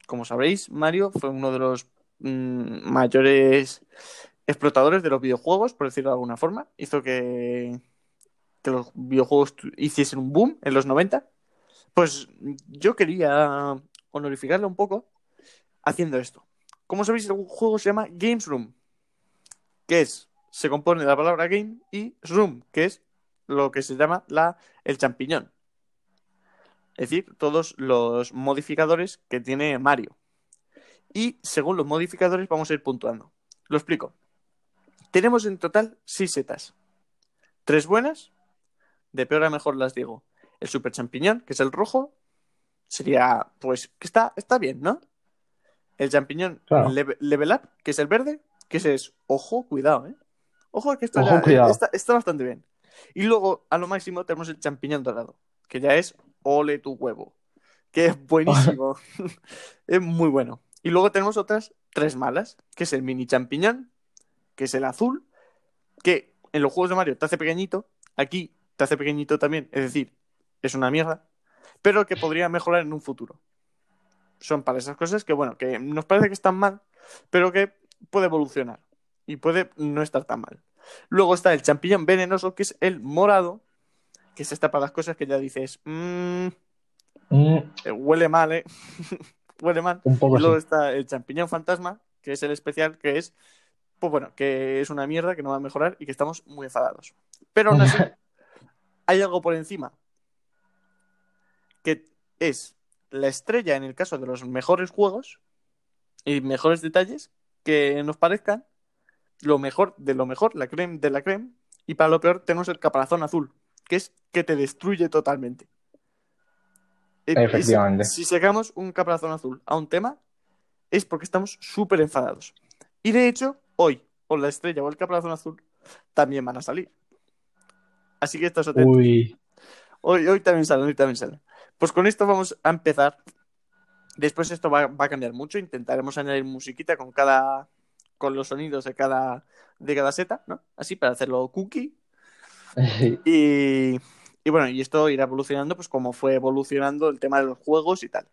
como sabréis, Mario fue uno de los mm, mayores explotadores de los videojuegos, por decirlo de alguna forma. Hizo que, que los videojuegos hiciesen un boom en los 90. Pues yo quería honorificarle un poco haciendo esto. Como sabéis, el juego se llama Games Room, que es, se compone de la palabra game y room, que es lo que se llama la, el champiñón. Es decir, todos los modificadores que tiene Mario. Y según los modificadores vamos a ir puntuando. Lo explico. Tenemos en total seis setas. Tres buenas. De peor a mejor las digo. El super champiñón, que es el rojo. Sería, pues, que está, está bien, ¿no? El champiñón Claro. level, level up, que es el verde. Que ese es, ojo, cuidado, ¿eh? Ojo, que Ojo, ya- cuidado. Está, está bastante bien. Y luego, a lo máximo, tenemos el champiñón dorado, que ya es ole tu huevo. Que es buenísimo. es muy bueno. Y luego tenemos otras tres malas, que es el mini champiñón, que es el azul, que en los juegos de Mario te hace pequeñito, aquí te hace pequeñito también, es decir, es una mierda, pero que podría mejorar en un futuro. Son para esas cosas que, bueno, que nos parece que están mal, pero que puede evolucionar y puede no estar tan mal. Luego está el champiñón venenoso, que es el morado, que es esta para las cosas que ya dices, "Mm, Mm, eh, huele mal, ¿eh? huele mal. un poco luego está el champiñón fantasma, que es el especial, que es, pues bueno, que es una mierda, que no va a mejorar y que estamos muy enfadados. Pero aún así, hay algo por encima, que es la estrella en el caso de los mejores juegos y mejores detalles que nos parezcan lo mejor de lo mejor, la creme de la creme, y para lo peor tenemos el caparazón azul, que es que te destruye totalmente. Eh, Efectivamente. Si, si sacamos un caparazón azul a un tema, es porque estamos súper enfadados. Y de hecho, hoy, o la estrella o el caparazón azul, también van a salir. Así que estás atento. Uy, Hoy, hoy también salen, hoy también salen. Pues con esto vamos a empezar. Después esto va, va a cambiar mucho. Intentaremos añadir musiquita con cada. con los sonidos de cada. de cada seta, ¿no? Así para hacerlo cookie. Y, y bueno, y esto irá evolucionando, pues como fue evolucionando el tema de los juegos y tal.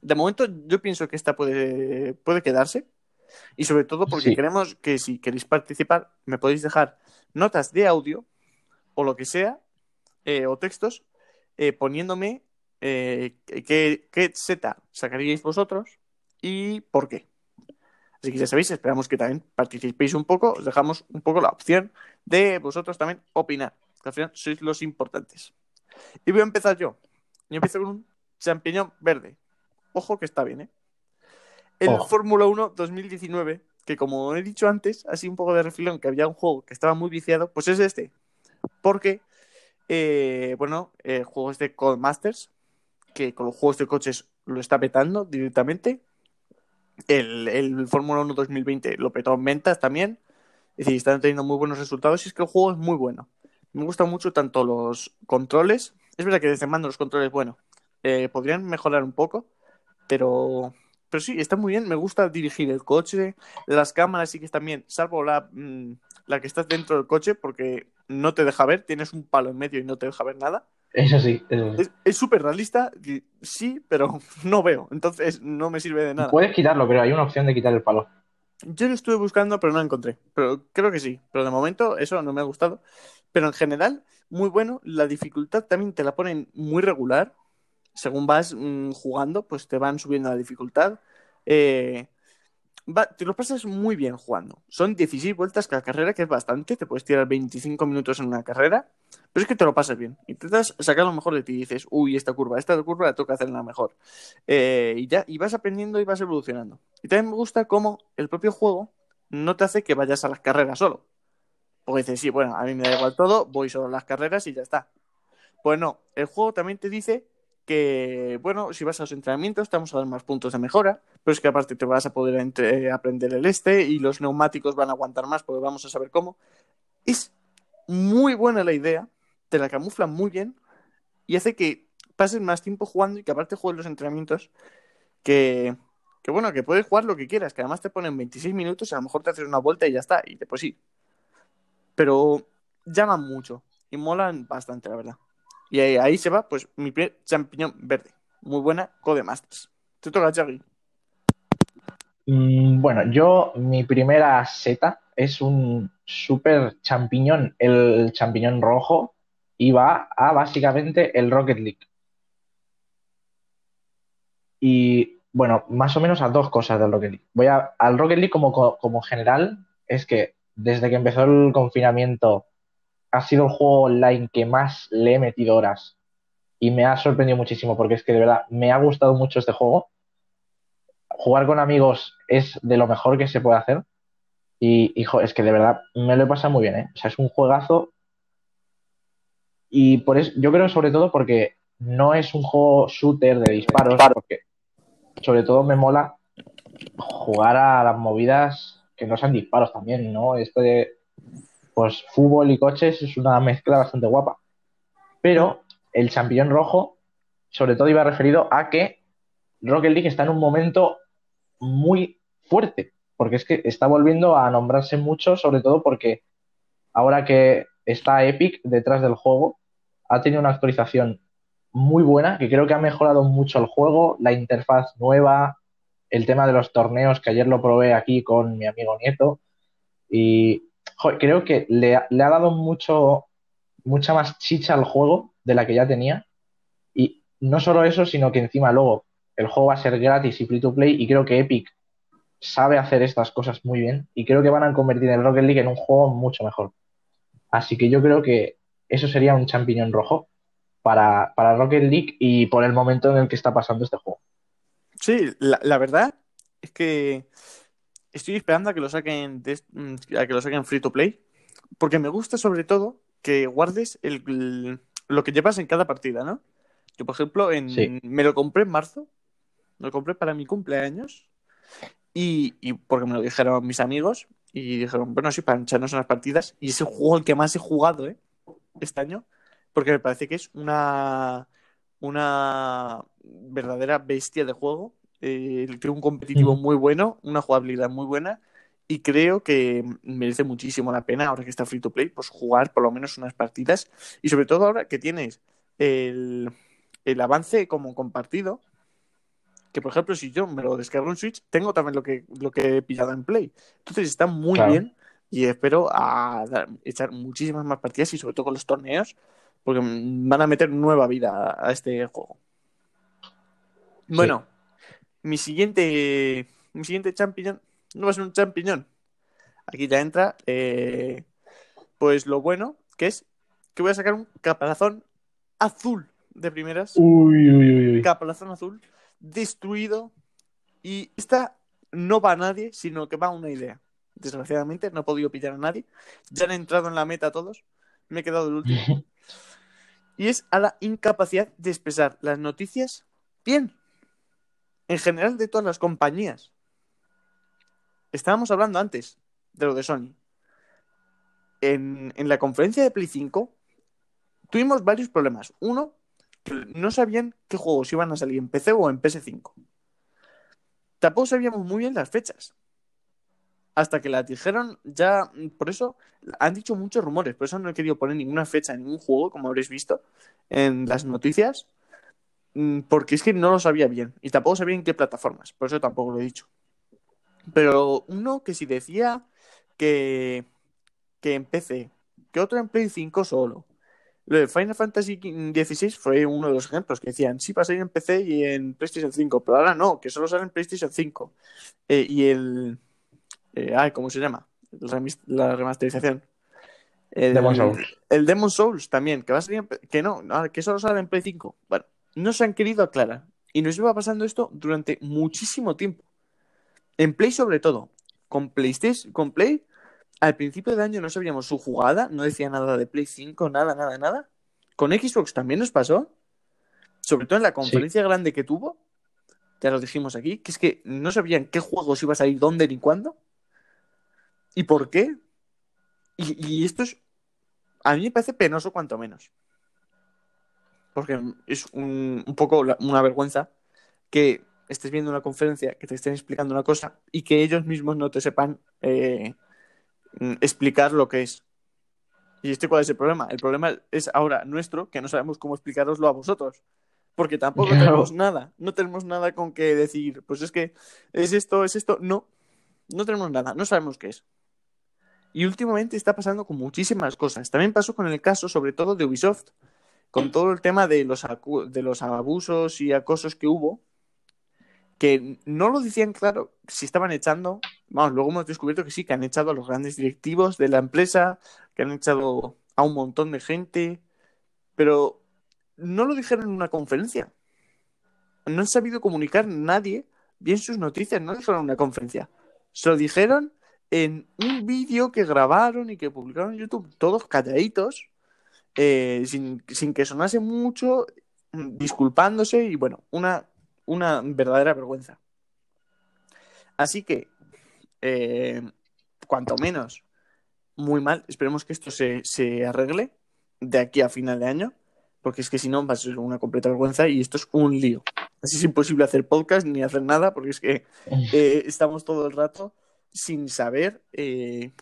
De momento, yo pienso que esta puede, puede quedarse. Y sobre todo porque Sí. queremos que si queréis participar, me podéis dejar notas de audio o lo que sea, eh, o textos, eh, poniéndome eh, qué, qué seta sacaríais vosotros y por qué. Así que ya sabéis, esperamos que también participéis un poco, os dejamos un poco la opción de vosotros también opinar, que al final sois los importantes. Y voy a empezar yo. Yo empiezo con un champiñón verde. Ojo que está bien, ¿eh? El Ojo. Fórmula 1 2019, que como he dicho antes, así un poco de refilón, que había un juego que estaba muy viciado, pues es este. Porque, eh, bueno, el juego es de que con los juegos de coches lo está petando directamente. El, el Fórmula 1 2020 lo petó en ventas también. Es decir, están teniendo muy buenos resultados y es que el juego es muy bueno. Me gustan mucho tanto los controles. Es verdad que desde mando los controles, bueno, eh, podrían mejorar un poco, pero, pero sí, está muy bien. Me gusta dirigir el coche. Las cámaras sí que están bien, salvo la, mm, la que estás dentro del coche, porque no te deja ver. Tienes un palo en medio y no te deja ver nada. Eso sí, eso sí. Es- súper realista, sí, pero no veo. Entonces no me sirve de nada. Puedes quitarlo, pero hay una opción de quitar el palo. Yo lo estuve buscando, pero no lo encontré. Pero creo que sí. Pero de momento eso no me ha gustado. Pero en general, muy bueno. La dificultad también te la ponen muy regular. Según vas mm, jugando, pues te van subiendo la dificultad. Eh, va- te lo pasas muy bien jugando. Son 16 vueltas cada carrera, que es bastante. Te puedes tirar 25 minutos en una carrera. Pero es que te lo pasas bien. Intentas sacar lo mejor de ti y dices, uy, esta curva, esta curva la toca hacerla mejor. Eh, y ya, y vas aprendiendo y vas evolucionando. Y también me gusta cómo el propio juego no te hace que vayas a las carreras solo. Porque dices, sí, bueno, a mí me da igual todo, voy solo a las carreras y ya está. Pues no, el juego también te dice que, bueno, si vas a los entrenamientos te vamos a dar más puntos de mejora, pero es que aparte te vas a poder entre- aprender el este y los neumáticos van a aguantar más porque vamos a saber cómo. Es muy buena la idea, te la camufla muy bien y hace que pases más tiempo jugando y que aparte juegues los entrenamientos que, que bueno, que puedes jugar lo que quieras, que además te ponen 26 minutos y a lo mejor te haces una vuelta y ya está, y después sí. Pero llaman mucho y molan bastante, la verdad. Y ahí, se va, pues, mi primer champiñón verde. Muy buena, Codemasters. Te toca, Chagui. Mm, bueno, yo, mi primera seta es un super champiñón, el champiñón rojo, y va a básicamente el Rocket League. Y bueno, más o menos a dos cosas del Rocket League. Voy a, al Rocket League como, como general, es que desde que empezó el confinamiento ha sido el juego online que más le he metido horas y me ha sorprendido muchísimo porque es que de verdad me ha gustado mucho este juego. Jugar con amigos es de lo mejor que se puede hacer y, hijo, es que de verdad me lo he pasado muy bien, ¿eh? O sea, es un juegazo y por eso, yo creo sobre todo porque no es un juego shooter de disparos, porque sobre todo me mola jugar a las movidas que no sean disparos también, ¿no? Esto de pues fútbol y coches es una mezcla bastante guapa. Pero el champiñón rojo, sobre todo iba referido a que Rocket League está en un momento muy fuerte, porque es que está volviendo a nombrarse mucho, sobre todo porque ahora que está Epic detrás del juego, ha tenido una actualización muy buena, que creo que ha mejorado mucho el juego, la interfaz nueva, el tema de los torneos, que ayer lo probé aquí con mi amigo Nieto, y creo que le, ha dado mucho, mucha más chicha al juego de la que ya tenía. Y no solo eso, sino que encima luego el juego va a ser gratis y free to play. Y creo que Epic sabe hacer estas cosas muy bien. Y creo que van a convertir el Rocket League en un juego mucho mejor. Así que yo creo que eso sería un champiñón rojo para, para Rocket League y por el momento en el que está pasando este juego. Sí, la, la verdad es que estoy esperando a que lo saquen mm, a que lo saquen free to play porque me gusta sobre todo que guardes el, lo que llevas en cada partida, ¿no? Yo, por ejemplo, en, me lo compré en marzo, me lo compré para mi cumpleaños y, y, porque me lo dijeron mis amigos y dijeron, bueno, sí, para echarnos unas partidas y es el juego el que más he jugado, ¿eh? Este año, porque me parece que es una, una verdadera bestia de juego eh, tiene un competitivo muy bueno, una jugabilidad muy buena y creo que merece muchísimo la pena ahora que está free to play, pues jugar por lo menos unas partidas y sobre todo ahora que tienes el, el avance como compartido, que por ejemplo si yo me lo descargo en Switch, tengo también lo que, lo que he pillado en Play. Entonces está muy bien y espero a echar muchísimas más partidas y sobre todo con los torneos, porque van a meter nueva vida a, este juego. Bueno, mi siguiente, mi siguiente champiñón no va a ser un champiñón. Aquí ya entra, eh, pues lo bueno, que es que voy a sacar un caparazón azul de primeras. Uy, uy, uy. Caparazón azul, destruido. Y esta no va a nadie, sino que va a una idea. Desgraciadamente no he podido pillar a nadie. Ya han entrado en la meta todos. Me he quedado el último. y es a la incapacidad de expresar las noticias bien en general de todas las compañías. Estábamos hablando antes de lo de Sony. En, la conferencia de Play 5 tuvimos varios problemas. Uno, no sabían qué juegos iban a salir en PC o en PS5. Tampoco sabíamos muy bien las fechas. Hasta que las dijeron ya, por eso han dicho muchos rumores, por eso no he querido poner ninguna fecha en ningún juego, como habréis visto en las noticias, porque es que no lo sabía bien y tampoco sabía en qué plataformas, por eso tampoco lo he dicho. Pero uno que si decía que, que en PC, que otro en Play 5 solo. Lo de Final Fantasy XVI fue uno de los ejemplos que decían, sí, va a salir en PC y en PlayStation 5, pero ahora no, que solo sale en PlayStation 5. Eh, y el... Eh, ay, ¿cómo se llama? La remasterización. El Demon Souls. El Demon Souls también, que va a salir que no, que solo sale en Play 5. Bueno, no se han querido aclarar. Y nos lleva pasando esto durante muchísimo tiempo. En Play sobre todo. Con PlayStation, con Play, al principio de año no sabíamos su jugada, no decía nada de Play 5, nada, nada, nada. Con Xbox también nos pasó. Sobre todo en la conferencia grande que tuvo. Ya lo dijimos aquí, que es que no sabían qué juegos iba a salir, dónde ni cuándo. ¿Y por qué? Y, y esto es. A mí me parece penoso, cuanto menos. Porque es un, un poco la- una vergüenza que estés viendo una conferencia, que te estén explicando una cosa y que ellos mismos no te sepan eh, mm, explicar lo que es. ¿Y este cuál es el problema? El problema es ahora nuestro, que no sabemos cómo explicaroslo a vosotros. Porque tampoco Claro. tenemos nada. No tenemos nada con que decir, pues es que es esto, es esto. No, no tenemos nada, no sabemos qué es. Y últimamente está pasando con muchísimas cosas. También pasó con el caso, sobre todo, de Ubisoft, con todo el tema de los, de los abusos y acosos que hubo, que no lo decían claro si estaban echando. Vamos, luego hemos descubierto que sí, que han echado a los grandes directivos de la empresa, que han echado a un montón de gente, pero no lo dijeron en una conferencia. No han sabido comunicar nadie bien sus noticias, no dijeron en una conferencia. Se lo dijeron en un vídeo que grabaron y que publicaron en YouTube, todos calladitos, eh, sin, sin que sonase mucho, mm, disculpándose y bueno, una, una verdadera vergüenza. Así que, eh, cuanto menos, muy mal. Esperemos que esto se, se arregle de aquí a final de año, porque es que si no va a ser una completa vergüenza y esto es un lío. Así es imposible hacer podcast ni hacer nada, porque es que eh, estamos todo el rato sin saber qué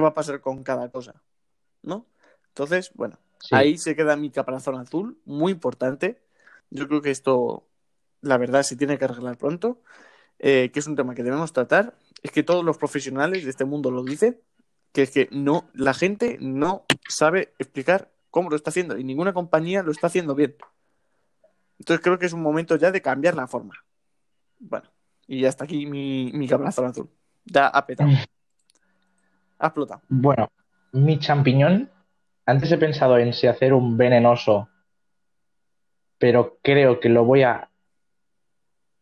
va a pasar con cada cosa, ¿no? Entonces, bueno, Sí. ahí se queda mi caparazón azul, muy importante. Yo creo que esto, la verdad, se tiene que arreglar pronto, eh, que es un tema que debemos tratar. Es que todos los profesionales de este mundo lo dicen, que es que no, la gente no sabe explicar cómo lo está haciendo y ninguna compañía lo está haciendo bien. Entonces creo que es un momento ya de cambiar la forma. Bueno, y hasta aquí mi, mi caparazón azul. Ya ha petado. Ha explotado. Bueno, mi champiñón, antes he pensado en si hacer un venenoso, pero creo que lo voy a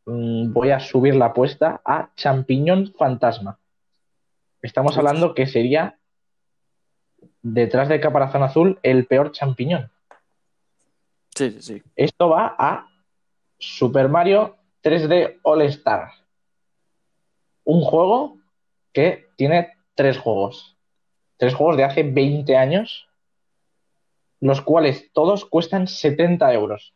mm, voy a subir la apuesta a champiñón fantasma. Estamos hablando que sería detrás del caparazón azul el peor champiñón. Sí, sí, sí. Esto va a Super Mario 3D All Star. Un juego que tiene tres juegos. Tres juegos de hace 20 años, los cuales todos cuestan 70 euros.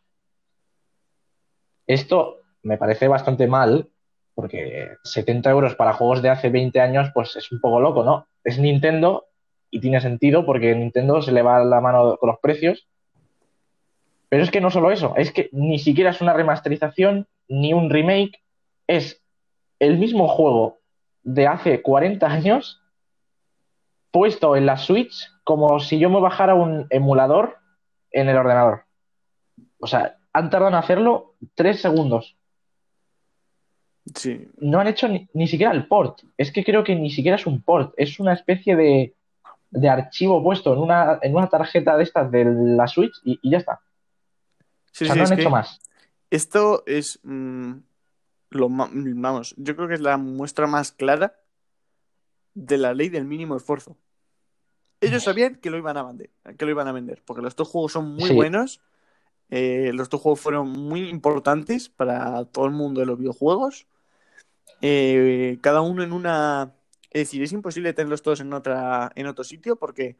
Esto me parece bastante mal, porque 70 euros para juegos de hace 20 años, pues es un poco loco, ¿no? Es Nintendo y tiene sentido porque Nintendo se le va la mano con los precios. Pero es que no solo eso, es que ni siquiera es una remasterización ni un remake, es el mismo juego de hace 40 años puesto en la Switch como si yo me bajara un emulador en el ordenador. O sea, han tardado en hacerlo tres segundos. Sí, No han hecho ni, ni siquiera el port. Es que creo que ni siquiera es un port, es una especie de, de archivo puesto en una, en una tarjeta de estas de la Switch y, y ya está. sí, o sea, sí, no han hecho más. Esto es mm, lo vamos, yo creo que es la muestra más clara de la ley del mínimo esfuerzo. Ellos sabían que lo iban a vender, que lo iban a vender, porque los dos juegos son muy Sí. buenos. eh, los dos juegos fueron muy importantes para todo el mundo de los videojuegos. Eh, cada uno en una. Es decir, es imposible tenerlos todos en otra, en otro sitio, porque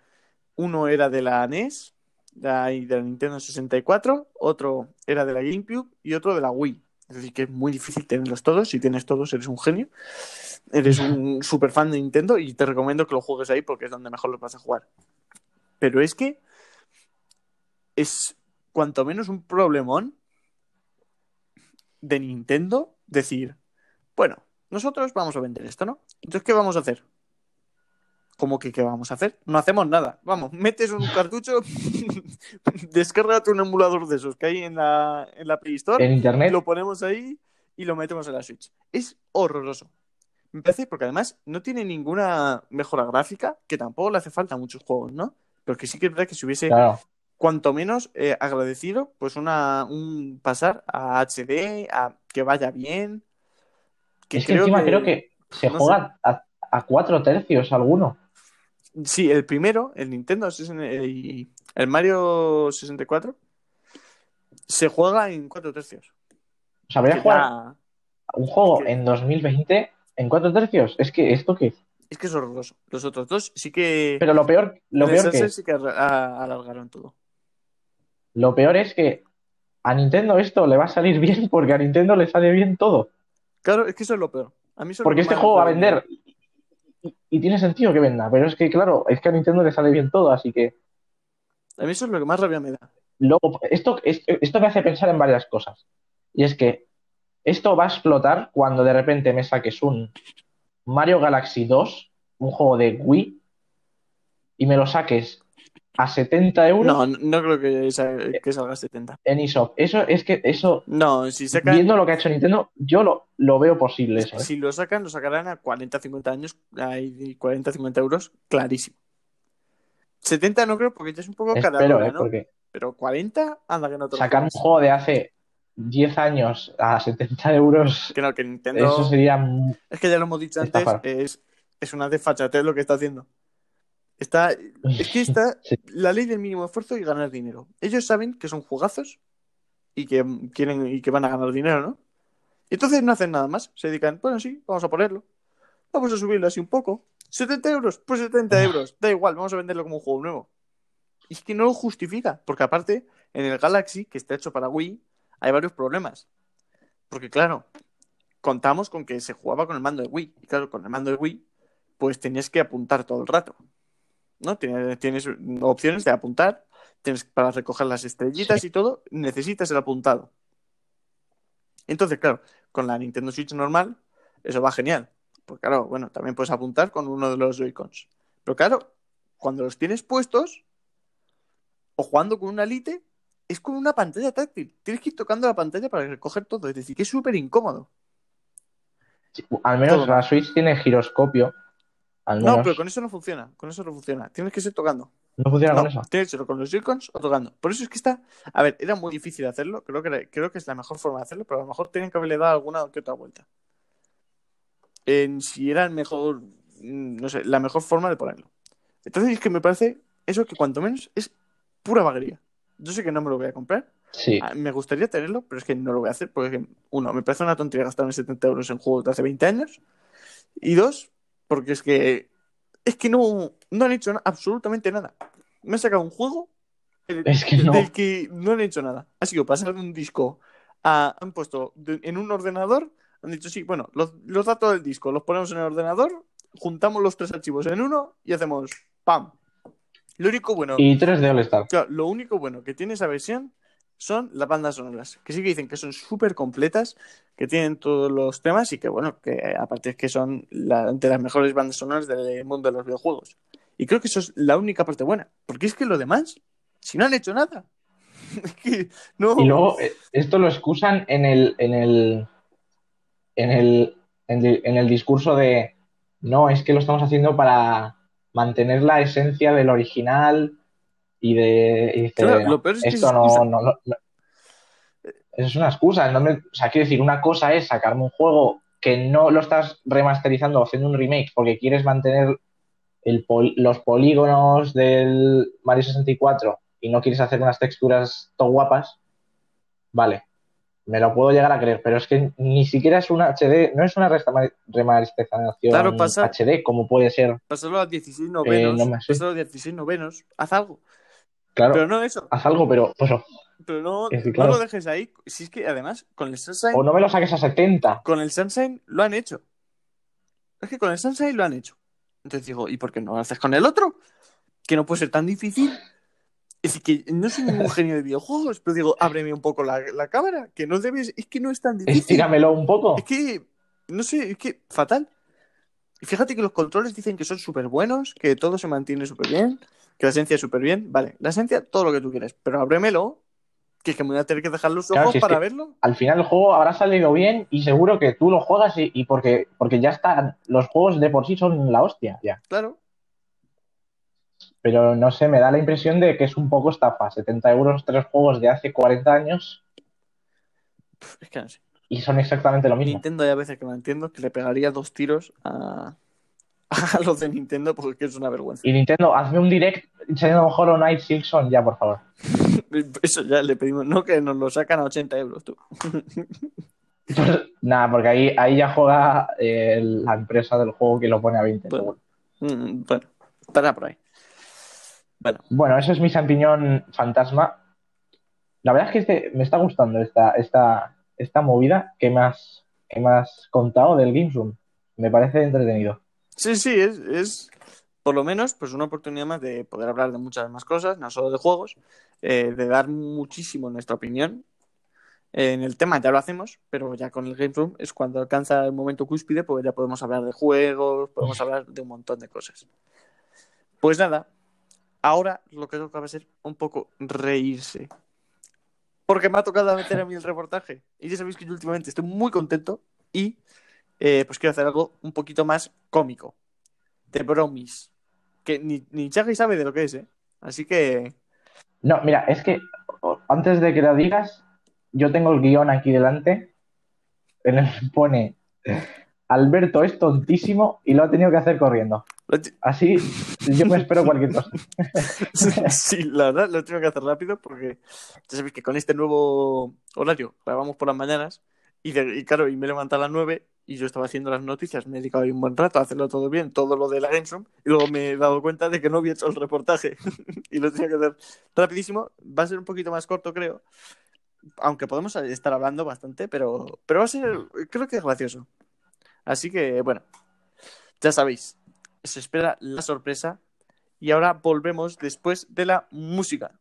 uno era de la NES de la Nintendo 64, otro era de la GameCube y otro de la Wii. Es decir, que es muy difícil tenerlos todos. Si tienes todos, eres un genio. Eres un super fan de Nintendo y te recomiendo que lo juegues ahí porque es donde mejor los vas a jugar. Pero es que es cuanto menos un problemón de Nintendo decir, bueno, nosotros vamos a vender esto, ¿no? Entonces, ¿qué vamos a hacer? ¿Cómo que qué vamos a hacer? No hacemos nada. Vamos, metes un cartucho, descárgate un emulador de esos que hay en la, en la Play Store, En internet, lo ponemos ahí y lo metemos en la Switch. Es horroroso. Me parece porque además no tiene ninguna mejora gráfica, que tampoco le hace falta a muchos juegos, ¿no? Pero que sí que es verdad que si hubiese claro. cuanto menos eh, agradecido, pues una, un pasar a HD, a que vaya bien. Que Es que encima que- creo que se no juega a, a cuatro tercios alguno. Sí, el primero, el Nintendo 60 y el Mario 64, se juega en cuatro tercios. O sea, voy a Que jugar un juego es que- en 2020 en cuatro tercios. Es que esto qué es. Es que es horroroso. Los otros dos sí que. Pero lo peor, lo el peor que es, sí que alargaron todo. Lo peor es que a Nintendo esto le va a salir bien porque a Nintendo le sale bien todo. Claro, es que eso es lo peor. A mí eso Porque este juego va a vender y, y tiene sentido que venda, pero es que, claro, es que a Nintendo le sale bien todo, así que A mí eso es lo que más rabia me da. luego, esto, es- esto me hace pensar en varias cosas. Y es que esto va a explotar cuando de repente me saques un Mario Galaxy 2, un juego de Wii, y me lo saques a 70 euros No, no, creo que, sa- que salga 70. en eShop. Eso es que, eso, No, si sacan, viendo lo que ha hecho Nintendo, yo lo, lo veo posible eso, ¿eh? si lo sacan, lo sacarán a 40, 50 años, hay 40, 50 euros, clarísimo. 70 no creo porque ya es un poco cada Espero, hora, ¿eh? ¿no? Porque Pero 40, anda que no te sacar un juego de hace 10 años a 70 euros, Que no, que Nintendo... eso sería... Es que ya lo hemos dicho antes, es, es una desfachatez lo que está haciendo. Está, es que está Sí. la ley del mínimo esfuerzo y ganar dinero. Ellos saben que son jugazos y que quieren y que van a ganar dinero, ¿no? Y entonces no hacen nada más. Se dedican, bueno, sí, vamos a ponerlo. Vamos a subirlo así un poco. ¿70 euros? Pues 70 euros. Da igual, vamos a venderlo como un juego nuevo. Y es que no lo justifica, porque aparte, en el Galaxy, que está hecho para Wii, hay varios problemas. Porque claro, contamos con que se jugaba con el mando de Wii. Y claro, con el mando de Wii, pues tenías que apuntar todo el rato. ¿No? Tienes, tienes opciones de apuntar, tienes para recoger las estrellitas Sí. y todo, necesitas el apuntado. Entonces, claro, con la Nintendo Switch normal, eso va genial. Porque claro, bueno, también puedes apuntar con uno de los Joy-Cons. Pero claro, cuando los tienes puestos, o jugando con una Lite, es con una pantalla táctil. Tienes que ir tocando la pantalla para recoger todo. Es decir, que es súper incómodo. Sí, Al menos Todo. la Switch tiene giroscopio. Al menos. No, pero con eso no funciona. Con eso no funciona. Tienes que ser tocando. ¿No funciona No, con eso. tienes que ser con los Joy-Cons o tocando. Por eso es que está. A ver, era muy difícil hacerlo. Creo que, era- creo que es la mejor forma de hacerlo, pero a lo mejor tienen que haberle dado alguna que otra vuelta. En si era el mejor. mm, No sé, la mejor forma de ponerlo. Entonces es que me parece eso que cuanto menos es pura vaguería. Yo sé que no me lo voy a comprar. Sí. Ah, Me gustaría tenerlo, pero es que no lo voy a hacer porque, uno, me parece una tontería gastarme 70 euros en juegos de hace 20 años. Y dos, porque es que es que no, no han hecho na- absolutamente nada. Me han sacado un juego del, Es que no. del que no han hecho nada. Ha sido pasar de un disco a... Han puesto de- en un ordenador, han dicho, sí, bueno, los, los datos del disco los ponemos en el ordenador, juntamos los tres archivos en uno y hacemos ¡pam! Lo único bueno... Y 3D All Star. Claro, lo único bueno que tiene esa versión son las bandas sonoras, que sí que dicen que son súper completas, que tienen todos los temas y que, bueno, que aparte es que son de las mejores bandas sonoras del mundo de los videojuegos. Y creo que eso es la única parte buena, porque es que lo demás, si no han hecho nada, no. Y luego, eh, esto lo excusan en el, en el, en el, en el, en el discurso de, no, es que lo estamos haciendo para mantener la esencia del original y de, y dice, Claro, no, lo peor es esto es no, excusa. no, no- no- Eso es una excusa. no me- o sea, quiero decir, una cosa es sacarme un juego que no lo estás remasterizando o haciendo un remake porque quieres mantener el pol- los polígonos del Mario 64 y no quieres hacer unas texturas todo guapas, vale, me lo puedo llegar a creer, pero es que ni siquiera es una HD, no es una remasterización Claro, pasa- HD como puede ser, Pasarlo a 16 novenos, Eh, no pasarlo a 16 novenos, haz algo. Claro, Pero no eso, haz algo, pero pues, pero no, no lo dejes ahí. Si es que además, con el Sunshine, o no me lo saques a 70. con el Sunshine lo han hecho. Es que con el Sunshine lo han hecho. Entonces digo, ¿y por qué no lo haces con el otro? Que no puede ser tan difícil. Es decir, que no soy ningún genio de videojuegos, pero digo, ábreme un poco la, la cámara, que no debes, es que no es tan difícil. Estíramelo un poco. Es que, no sé, es que fatal. Y fíjate que los controles dicen que son súper buenos, que todo se mantiene súper bien, que la esencia es súper bien. Vale, la esencia, todo lo que tú quieras, pero ábremelo, que es que me voy a tener que dejar los Claro, ojos si para verlo. Al final el juego habrá salido bien y seguro que tú lo juegas y, y porque, porque ya están, los juegos de por sí son la hostia, ya. Claro. Pero no sé, me da la impresión de que es un poco estafa. 70 euros, tres juegos de hace 40 años Pff, Es que no sé. y son exactamente lo mismo. Nintendo hay a veces que no entiendo, que le pegaría dos tiros a, a los de Nintendo porque es una vergüenza. Y Nintendo, hazme un direct enseñando Hollow Knight Silksong ya, por favor. Eso ya le pedimos, no que nos lo sacan a 80 euros tú. Pues, nada, porque ahí, ahí ya juega eh, la empresa del juego que lo pone a 20. Bueno. Mm, Bueno, estará por ahí. Bueno, Bueno, eso es mi champiñón fantasma. La verdad es que este, me está gustando esta, esta, esta movida que me, has, que me has contado del Games Room. Me parece entretenido. Sí, sí, es, es por lo menos pues una oportunidad más de poder hablar de muchas más cosas, no solo de juegos, eh, de dar muchísimo nuestra opinión. En el tema ya lo hacemos, pero ya con el Game Room es cuando alcanza el momento cúspide, pues ya podemos hablar de juegos, podemos hablar de un montón de cosas. Pues nada, ahora lo que toca va a ser un poco reírse. Porque me ha tocado meter a mí el reportaje. Y ya sabéis que yo últimamente estoy muy contento y eh, pues quiero hacer algo un poquito más cómico. De bromis. Que ni, ni sabe de lo que es, ¿eh? Así que. No, mira, es que antes de que lo digas, yo tengo el guion aquí delante, en el que pone Alberto es tontísimo y lo ha tenido que hacer corriendo. Así yo me espero cualquier cosa. sí, la verdad lo tengo que hacer rápido porque ya sabéis que con este nuevo horario grabamos por las mañanas y, de- y claro, y me he levantado a las 9 y yo estaba haciendo las noticias, me he dedicado ahí un buen rato a hacerlo todo bien, todo lo de la Gamesroom y luego me he dado cuenta de que no había hecho el reportaje y lo tenía que hacer rapidísimo. Va a ser un poquito más corto, creo, aunque podemos estar hablando bastante, pero, pero va a ser, creo que es gracioso. Así que, bueno, ya sabéis, se espera la sorpresa y ahora volvemos después de la música.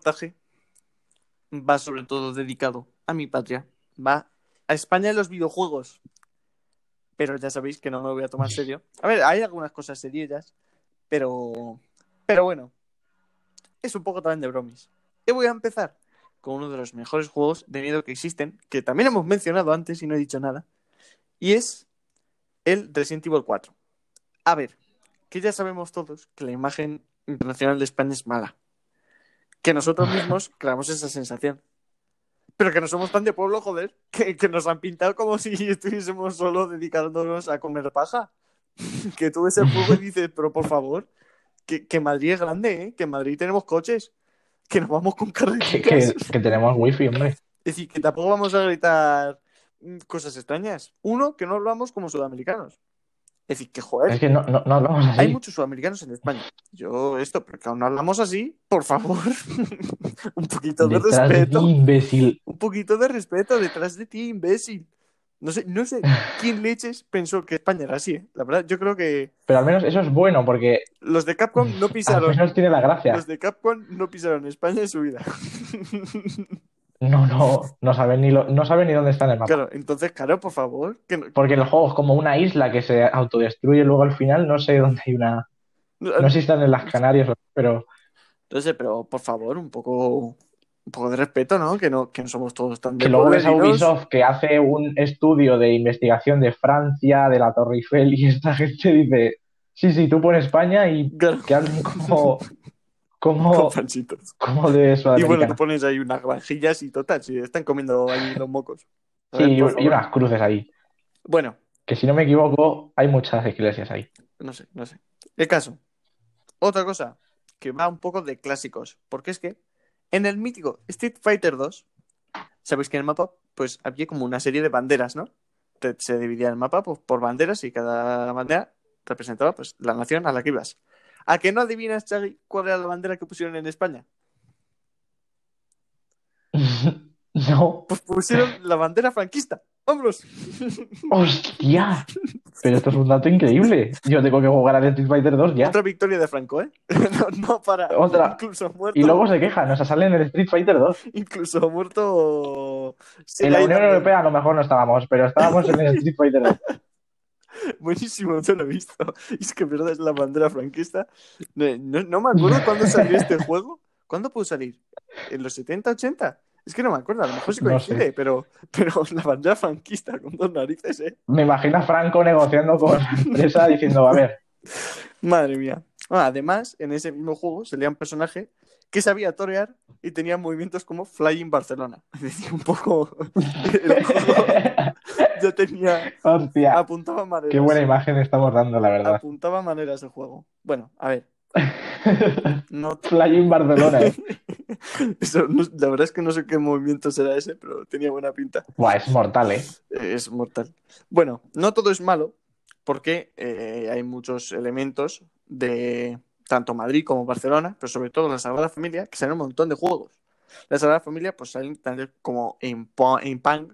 Reportaje va sobre todo dedicado a mi patria, va a España en los videojuegos. Pero ya sabéis que no me voy a tomar serio. A ver, hay algunas cosas serias, pero pero bueno, es un poco también de bromis. Y voy a empezar con uno de los mejores juegos de miedo que existen, que también hemos mencionado antes y no he dicho nada, y es el Resident Evil 4. A ver, que ya sabemos todos que la imagen internacional de España es mala. Que nosotros mismos creamos esa sensación. Pero que no somos tan de pueblo, joder, que, que nos han pintado como si estuviésemos solo dedicándonos a comer paja. que tú ves el juego y dices, pero por favor, que, que Madrid es grande, ¿eh? que en Madrid tenemos coches, que nos vamos con Que, que- que tenemos wifi, hombre. Es decir, que tampoco vamos a gritar mm, cosas extrañas. Uno, que no hablamos como sudamericanos. Es decir, que joder, Es que no, no, no hablamos así. hay muchos sudamericanos en España. Yo esto, pero que aún no hablamos así, por favor. un poquito de Detrás de ti, respeto. imbécil. Un poquito de respeto detrás de ti, imbécil. No sé, no sé quién leches pensó que España era así, ¿eh? La verdad, yo creo que Pero al menos eso es bueno porque los de Capcom no al pisaron. menos tiene la gracia. Los de Capcom no pisaron España en su vida. No, no, no saben ni lo- no saben ni dónde está en el mapa. Claro, entonces, claro, por favor. Que no, Porque el juego es como una isla que se autodestruye luego al final. No sé dónde hay una. No sé si están en las Canarias, o- pero Entonces, pero por favor, un poco, un poco de respeto, ¿no? Que no, que no somos todos tan que luego ves a. Ubisoft que hace un estudio de investigación de Francia, de la Torre Eiffel, y esta gente dice: Sí, sí, tú pones España y Claro, que hablen como, como, con panchitos. como de Y bueno, tú pones ahí unas granjillas y total, si están comiendo ahí los mocos. A Sí, ver, y, y unas cruces ahí. Bueno, Que si no me equivoco, hay muchas iglesias ahí. no sé, no sé. El caso. Otra cosa que va un poco de clásicos, porque es que en el mítico Street Fighter 2, sabéis que en el mapa pues había como una serie de banderas, ¿no? Te- Se dividía el mapa pues, por banderas y cada bandera representaba pues la nación a la que ibas. ¿A que no adivinas, Chagui, cuál era la bandera que pusieron en España? No, Pues pusieron la bandera franquista. ¡Vámonos! hostia. Pero esto es un dato increíble. Yo tengo que jugar a Street Fighter 2 ya. Otra victoria de Franco, ¿eh? no, no para. Otra. Incluso muerto. Y luego se quejan, o sea, salen en el Street Fighter 2. Incluso muerto. En la Unión Europea a lo mejor no estábamos, pero estábamos en el Street Fighter 2. Buenísimo, no lo he visto. Es que verdad es la bandera franquista. No, no- no me acuerdo cuándo salió este juego. ¿Cuándo pudo salir? ¿En los 70, 80? Es que no me acuerdo, a lo mejor sí No coincide, pero, pero la bandera franquista con dos narices, ¿eh? Me imagino a Franco negociando con la empresa diciendo, a ver, Madre mía. Ah, además, en ese mismo juego salía un personaje que sabía torear y tenía movimientos como Flying Barcelona. Es decir, un poco. el juego ya tenía. hostia, Apuntaba maneras. qué buena imagen estamos dando, la verdad. Apuntaba maneras el juego. Bueno, a ver. No Flying Barcelona, ¿eh? Eso, no- la verdad es que no sé qué movimiento será ese, pero tenía buena pinta. Buah, es mortal, ¿eh? Es mortal. Bueno, no todo es malo, porque eh, hay muchos elementos de tanto Madrid como Barcelona, pero sobre todo la Sagrada Familia, que salen un montón de juegos. La Sagrada Familia, pues salen como en, en Pang,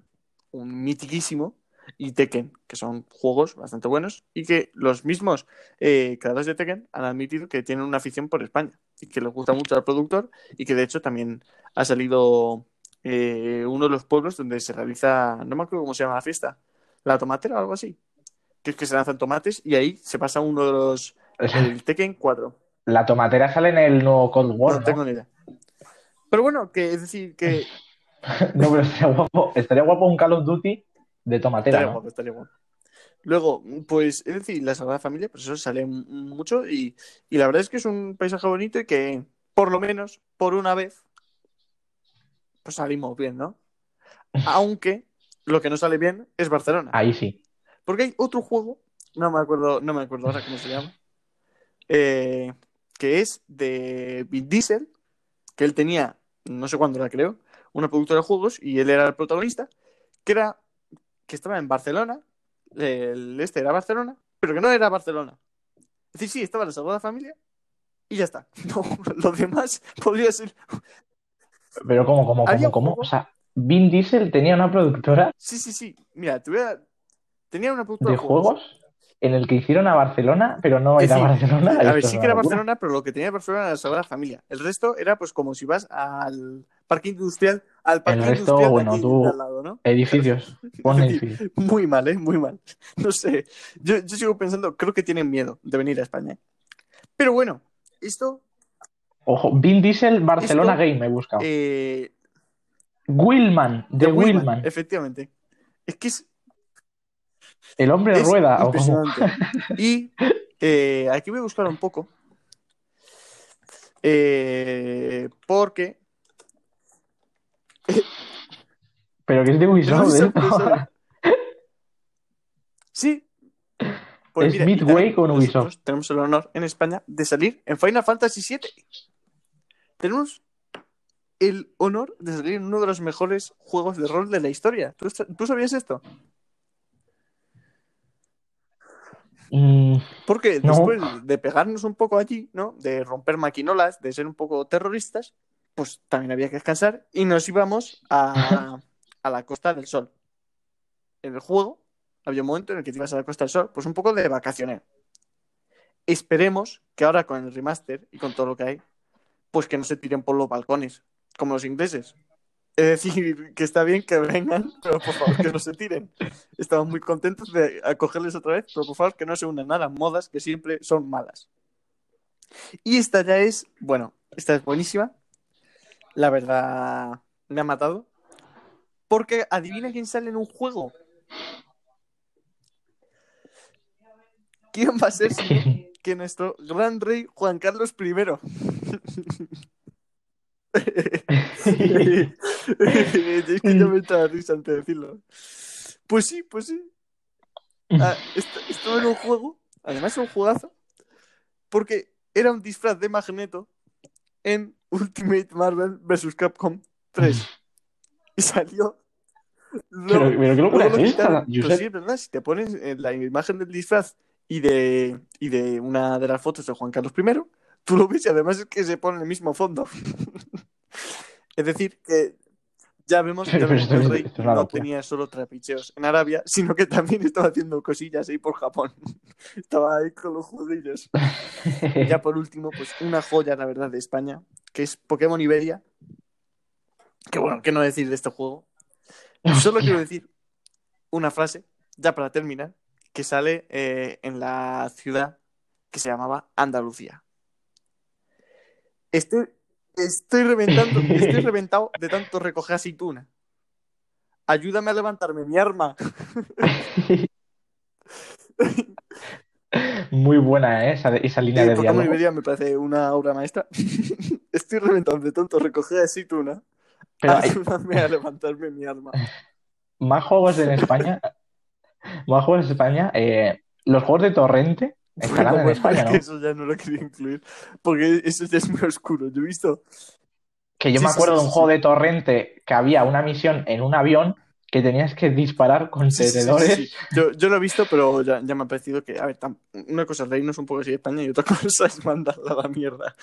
un mitiquísimo, y Tekken, que son juegos bastante buenos, y que los mismos eh, creadores de Tekken han admitido que tienen una afición por España, y que les gusta mucho al productor, y que de hecho también ha salido eh, uno de los pueblos donde se realiza, no me acuerdo cómo se llama la fiesta, la tomatera o algo así, que es que se lanzan tomates y ahí se pasa uno de los, el Tekken 4. La tomatera sale en el nuevo Cold War, No ¿no? tengo ni idea. Pero bueno, que es decir, que No, pero estaría guapo, estaría guapo un Call of Duty de tomatera, estaría ¿no? guapo, estaría guapo. Luego, pues, es decir, la Sagrada Familia, pues eso sale mucho y, y la verdad es que es un paisaje bonito y que, por lo menos, por una vez, pues salimos bien, ¿no? Aunque lo que no sale bien es Barcelona. Ahí sí. Porque hay otro juego, no me acuerdo, no me acuerdo ahora cómo se llama, eh, que es de Vin Diesel, que él tenía, no sé cuándo la creo, una productora de juegos y él era el protagonista, que era que estaba en Barcelona, el este era Barcelona, pero que no era Barcelona. Es decir, sí, estaba la Sagrada Familia y ya está. No, lo demás podría ser. Pero ¿cómo, cómo, cómo, cómo? O sea, Vin Diesel tenía una productora Sí, sí, sí. Mira, te voy a. Tenía una productora de juegos en el que hicieron a Barcelona, pero no era Barcelona. A ver, sí que era. Barcelona, pero lo que tenía Barcelona era la Sagrada Familia. El resto era pues como si vas al parque industrial, al parque resto, industrial de bueno, aquí tú- de al lado, ¿no? Edificios. Pon edificios. Muy mal, ¿eh? Muy mal. No sé. Yo, yo sigo pensando, creo que tienen miedo de venir a España. ¿eh? Pero bueno, esto, Ojo, Vin Diesel, Barcelona Esto- Game, me he buscado. eh, Willman, de Willman, Willman. efectivamente. Es que es, El hombre es rueda. impresionante. Y eh, aquí voy a buscar un poco. Eh, porque Pero que es de Ubisoft, ¿eh? Sí. Pues Es mira, Midway con Ubisoft. Tenemos el honor en España de salir en Final Fantasy VII. Tenemos el honor de salir en uno de los mejores juegos de rol de la historia. ¿Tú, tú sabías esto? Mm, Porque No. después de pegarnos un poco allí, ¿no? De romper maquinolas, de ser un poco terroristas, pues también había que descansar y nos íbamos a, a la Costa del Sol. En el juego había un momento en el que te ibas a la Costa del Sol, pues un poco de vacaciones. Esperemos que ahora con el remaster y con todo lo que hay, pues que no se tiren por los balcones, como los ingleses. Es decir, que está bien que vengan, pero por favor que no se tiren. Estamos muy contentos de acogerles otra vez, pero por favor que no se unan a las modas que siempre son malas. Y esta ya es, bueno, esta es buenísima. La verdad, me ha matado. Porque adivina quién sale en un juego. ¿Quién va a ser que nuestro gran rey Juan Carlos I? es que yo me entra risa antes de decirlo. Pues sí, pues sí. Ah, esto, esto era un juego, además es un juegazo, porque era un disfraz de Magneto en Ultimate Marvel vs. Capcom 3. Y salió. Pero, Luego- pero qué locura es esta. Pues sí, verdad, si te pones en la imagen del disfraz y de, y de una de las fotos de Juan Carlos I, tú lo ves y además es que se pone en el mismo fondo. es decir, que ya vemos, ya que el rey es no tenía solo trapicheos en Arabia, sino que también estaba haciendo cosillas ahí por Japón. estaba ahí con los judillos. Ya por último, pues una joya, la verdad, de España, que es Pokémon Iberia. Que bueno, ¿qué no decir de este juego? Solo quiero decir una frase, ya para terminar, que sale eh, en la ciudad que se llamaba Andalucía. Estoy, estoy reventando, estoy reventado de tanto recoger aceituna. Ayúdame a levantarme mi arma. Muy buena, ¿eh? esa, esa línea de diálogo. Iberia me parece una obra maestra. Estoy reventando de tanto recoger aceituna. Pero hay Ayúdame a levantarme mi arma. más juegos en España. Más juegos en España. eh, los juegos de Torrente estarán Bueno, en bueno, España, es ¿no? eso ya no lo quería incluir. Porque eso ya es muy oscuro. Yo he visto. Que yo Sí, me acuerdo sí, de un juego de Torrente que había una misión en un avión que tenías que disparar con Sí. Yo, yo lo he visto, pero ya, ya me ha parecido que, a ver, tam- una cosa es reírnos un poco así de España y otra cosa es mandarla a la mierda.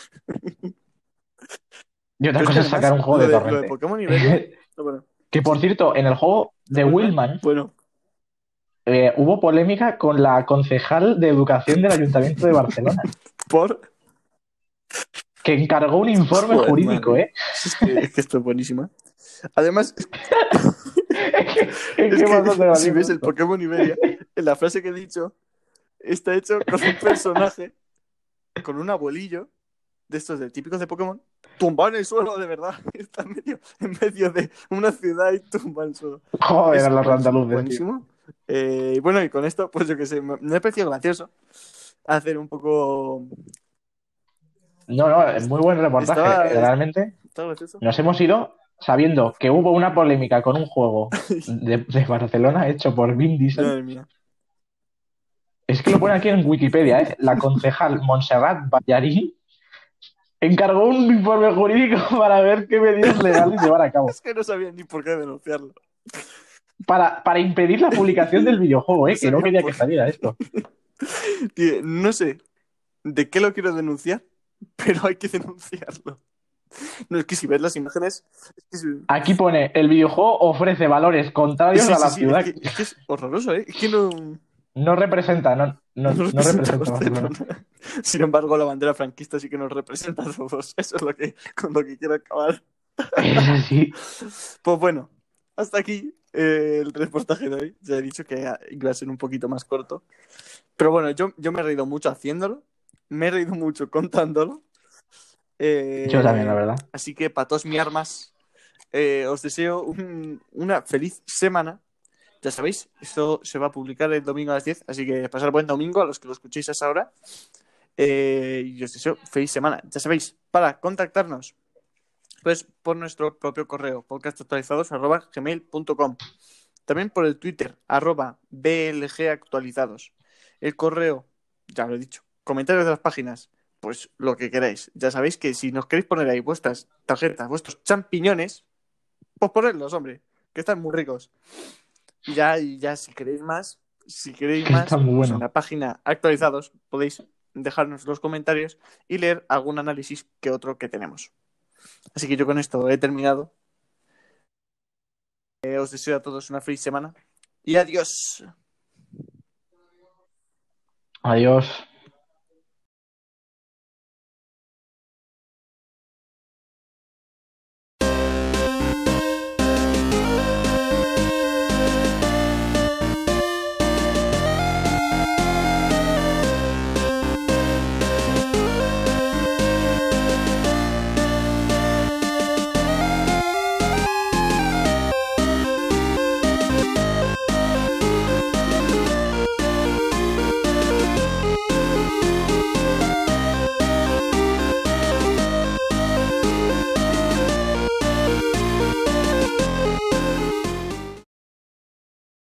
Y otra Pero cosa es sacar un juego de de, lo de Torrente. Pokémon no, bueno, Que por cierto, en el juego de Willman bueno, eh, hubo polémica con la concejal de educación del Ayuntamiento de Barcelona, por. que encargó un informe Joder, jurídico. ¿eh? Es que, es que esto es buenísima. Además, Es que, es que si ves el. Pokémon Iberia, en la frase que he dicho, está hecho con un personaje, con un abuelillo, de estos de típicos de Pokémon, tumbado en el suelo, de verdad. Está en medio, en medio de una ciudad y tumba en el suelo. Joder, Es buenísimo, andaluces, tío. Buenísimo. Eh, y bueno, y con esto, pues yo que sé, me, me ha parecido gracioso hacer un poco. No, no, es muy buen reportaje. Estaba- Realmente nos hemos ido sabiendo que hubo una polémica con un juego de, de Barcelona hecho por Vin Diesel. Es que lo pone aquí en Wikipedia, ¿eh? La concejal Montserrat Ballarín encargó un informe jurídico para ver qué medidas legales llevar a cabo. Es que no sabía ni por qué denunciarlo. Para, para impedir la publicación del videojuego, ¿eh? Que no quería que saliera esto. Tío, no sé de qué lo quiero denunciar, pero hay que denunciarlo. No, es que si ves las imágenes. Es que, si- Aquí pone, el videojuego ofrece valores contrarios Sí, a la sí, sí, ciudad. es que- es que es horroroso, ¿eh? Es que no. No representa, no, no, no representa. Sin embargo, la bandera franquista sí que nos representa a todos. Eso es lo que, con lo que quiero acabar. Es así. Pues bueno, hasta aquí eh, el reportaje de hoy. Ya he dicho que iba a ser un poquito más corto. Pero bueno, yo, yo me he reído mucho haciéndolo. Me he reído mucho contándolo. Eh, Yo también, la verdad. Así que, para todos mis armas, eh, os deseo un- una feliz semana. Ya sabéis, esto se va a publicar el domingo a las 10, así que pasar buen domingo a los que lo escuchéis a esa hora. Eh, y os deseo feliz semana. Ya sabéis, para contactarnos, pues por nuestro propio correo, podcastactualizados.gmail.com. También por el Twitter, arroba blgactualizados. El correo, ya lo he dicho. Comentarios de las páginas, pues lo que queráis. Ya sabéis que si nos queréis poner ahí vuestras tarjetas, vuestros champiñones, pues ponedlos, hombre, que están muy ricos. Y ya, y ya si queréis más, si queréis Que más, pues bueno. en la página actualizados podéis dejarnos los comentarios y leer algún análisis que otro que tenemos. Así que yo con esto he terminado. Eh, os deseo a todos una feliz semana y adiós. Adiós.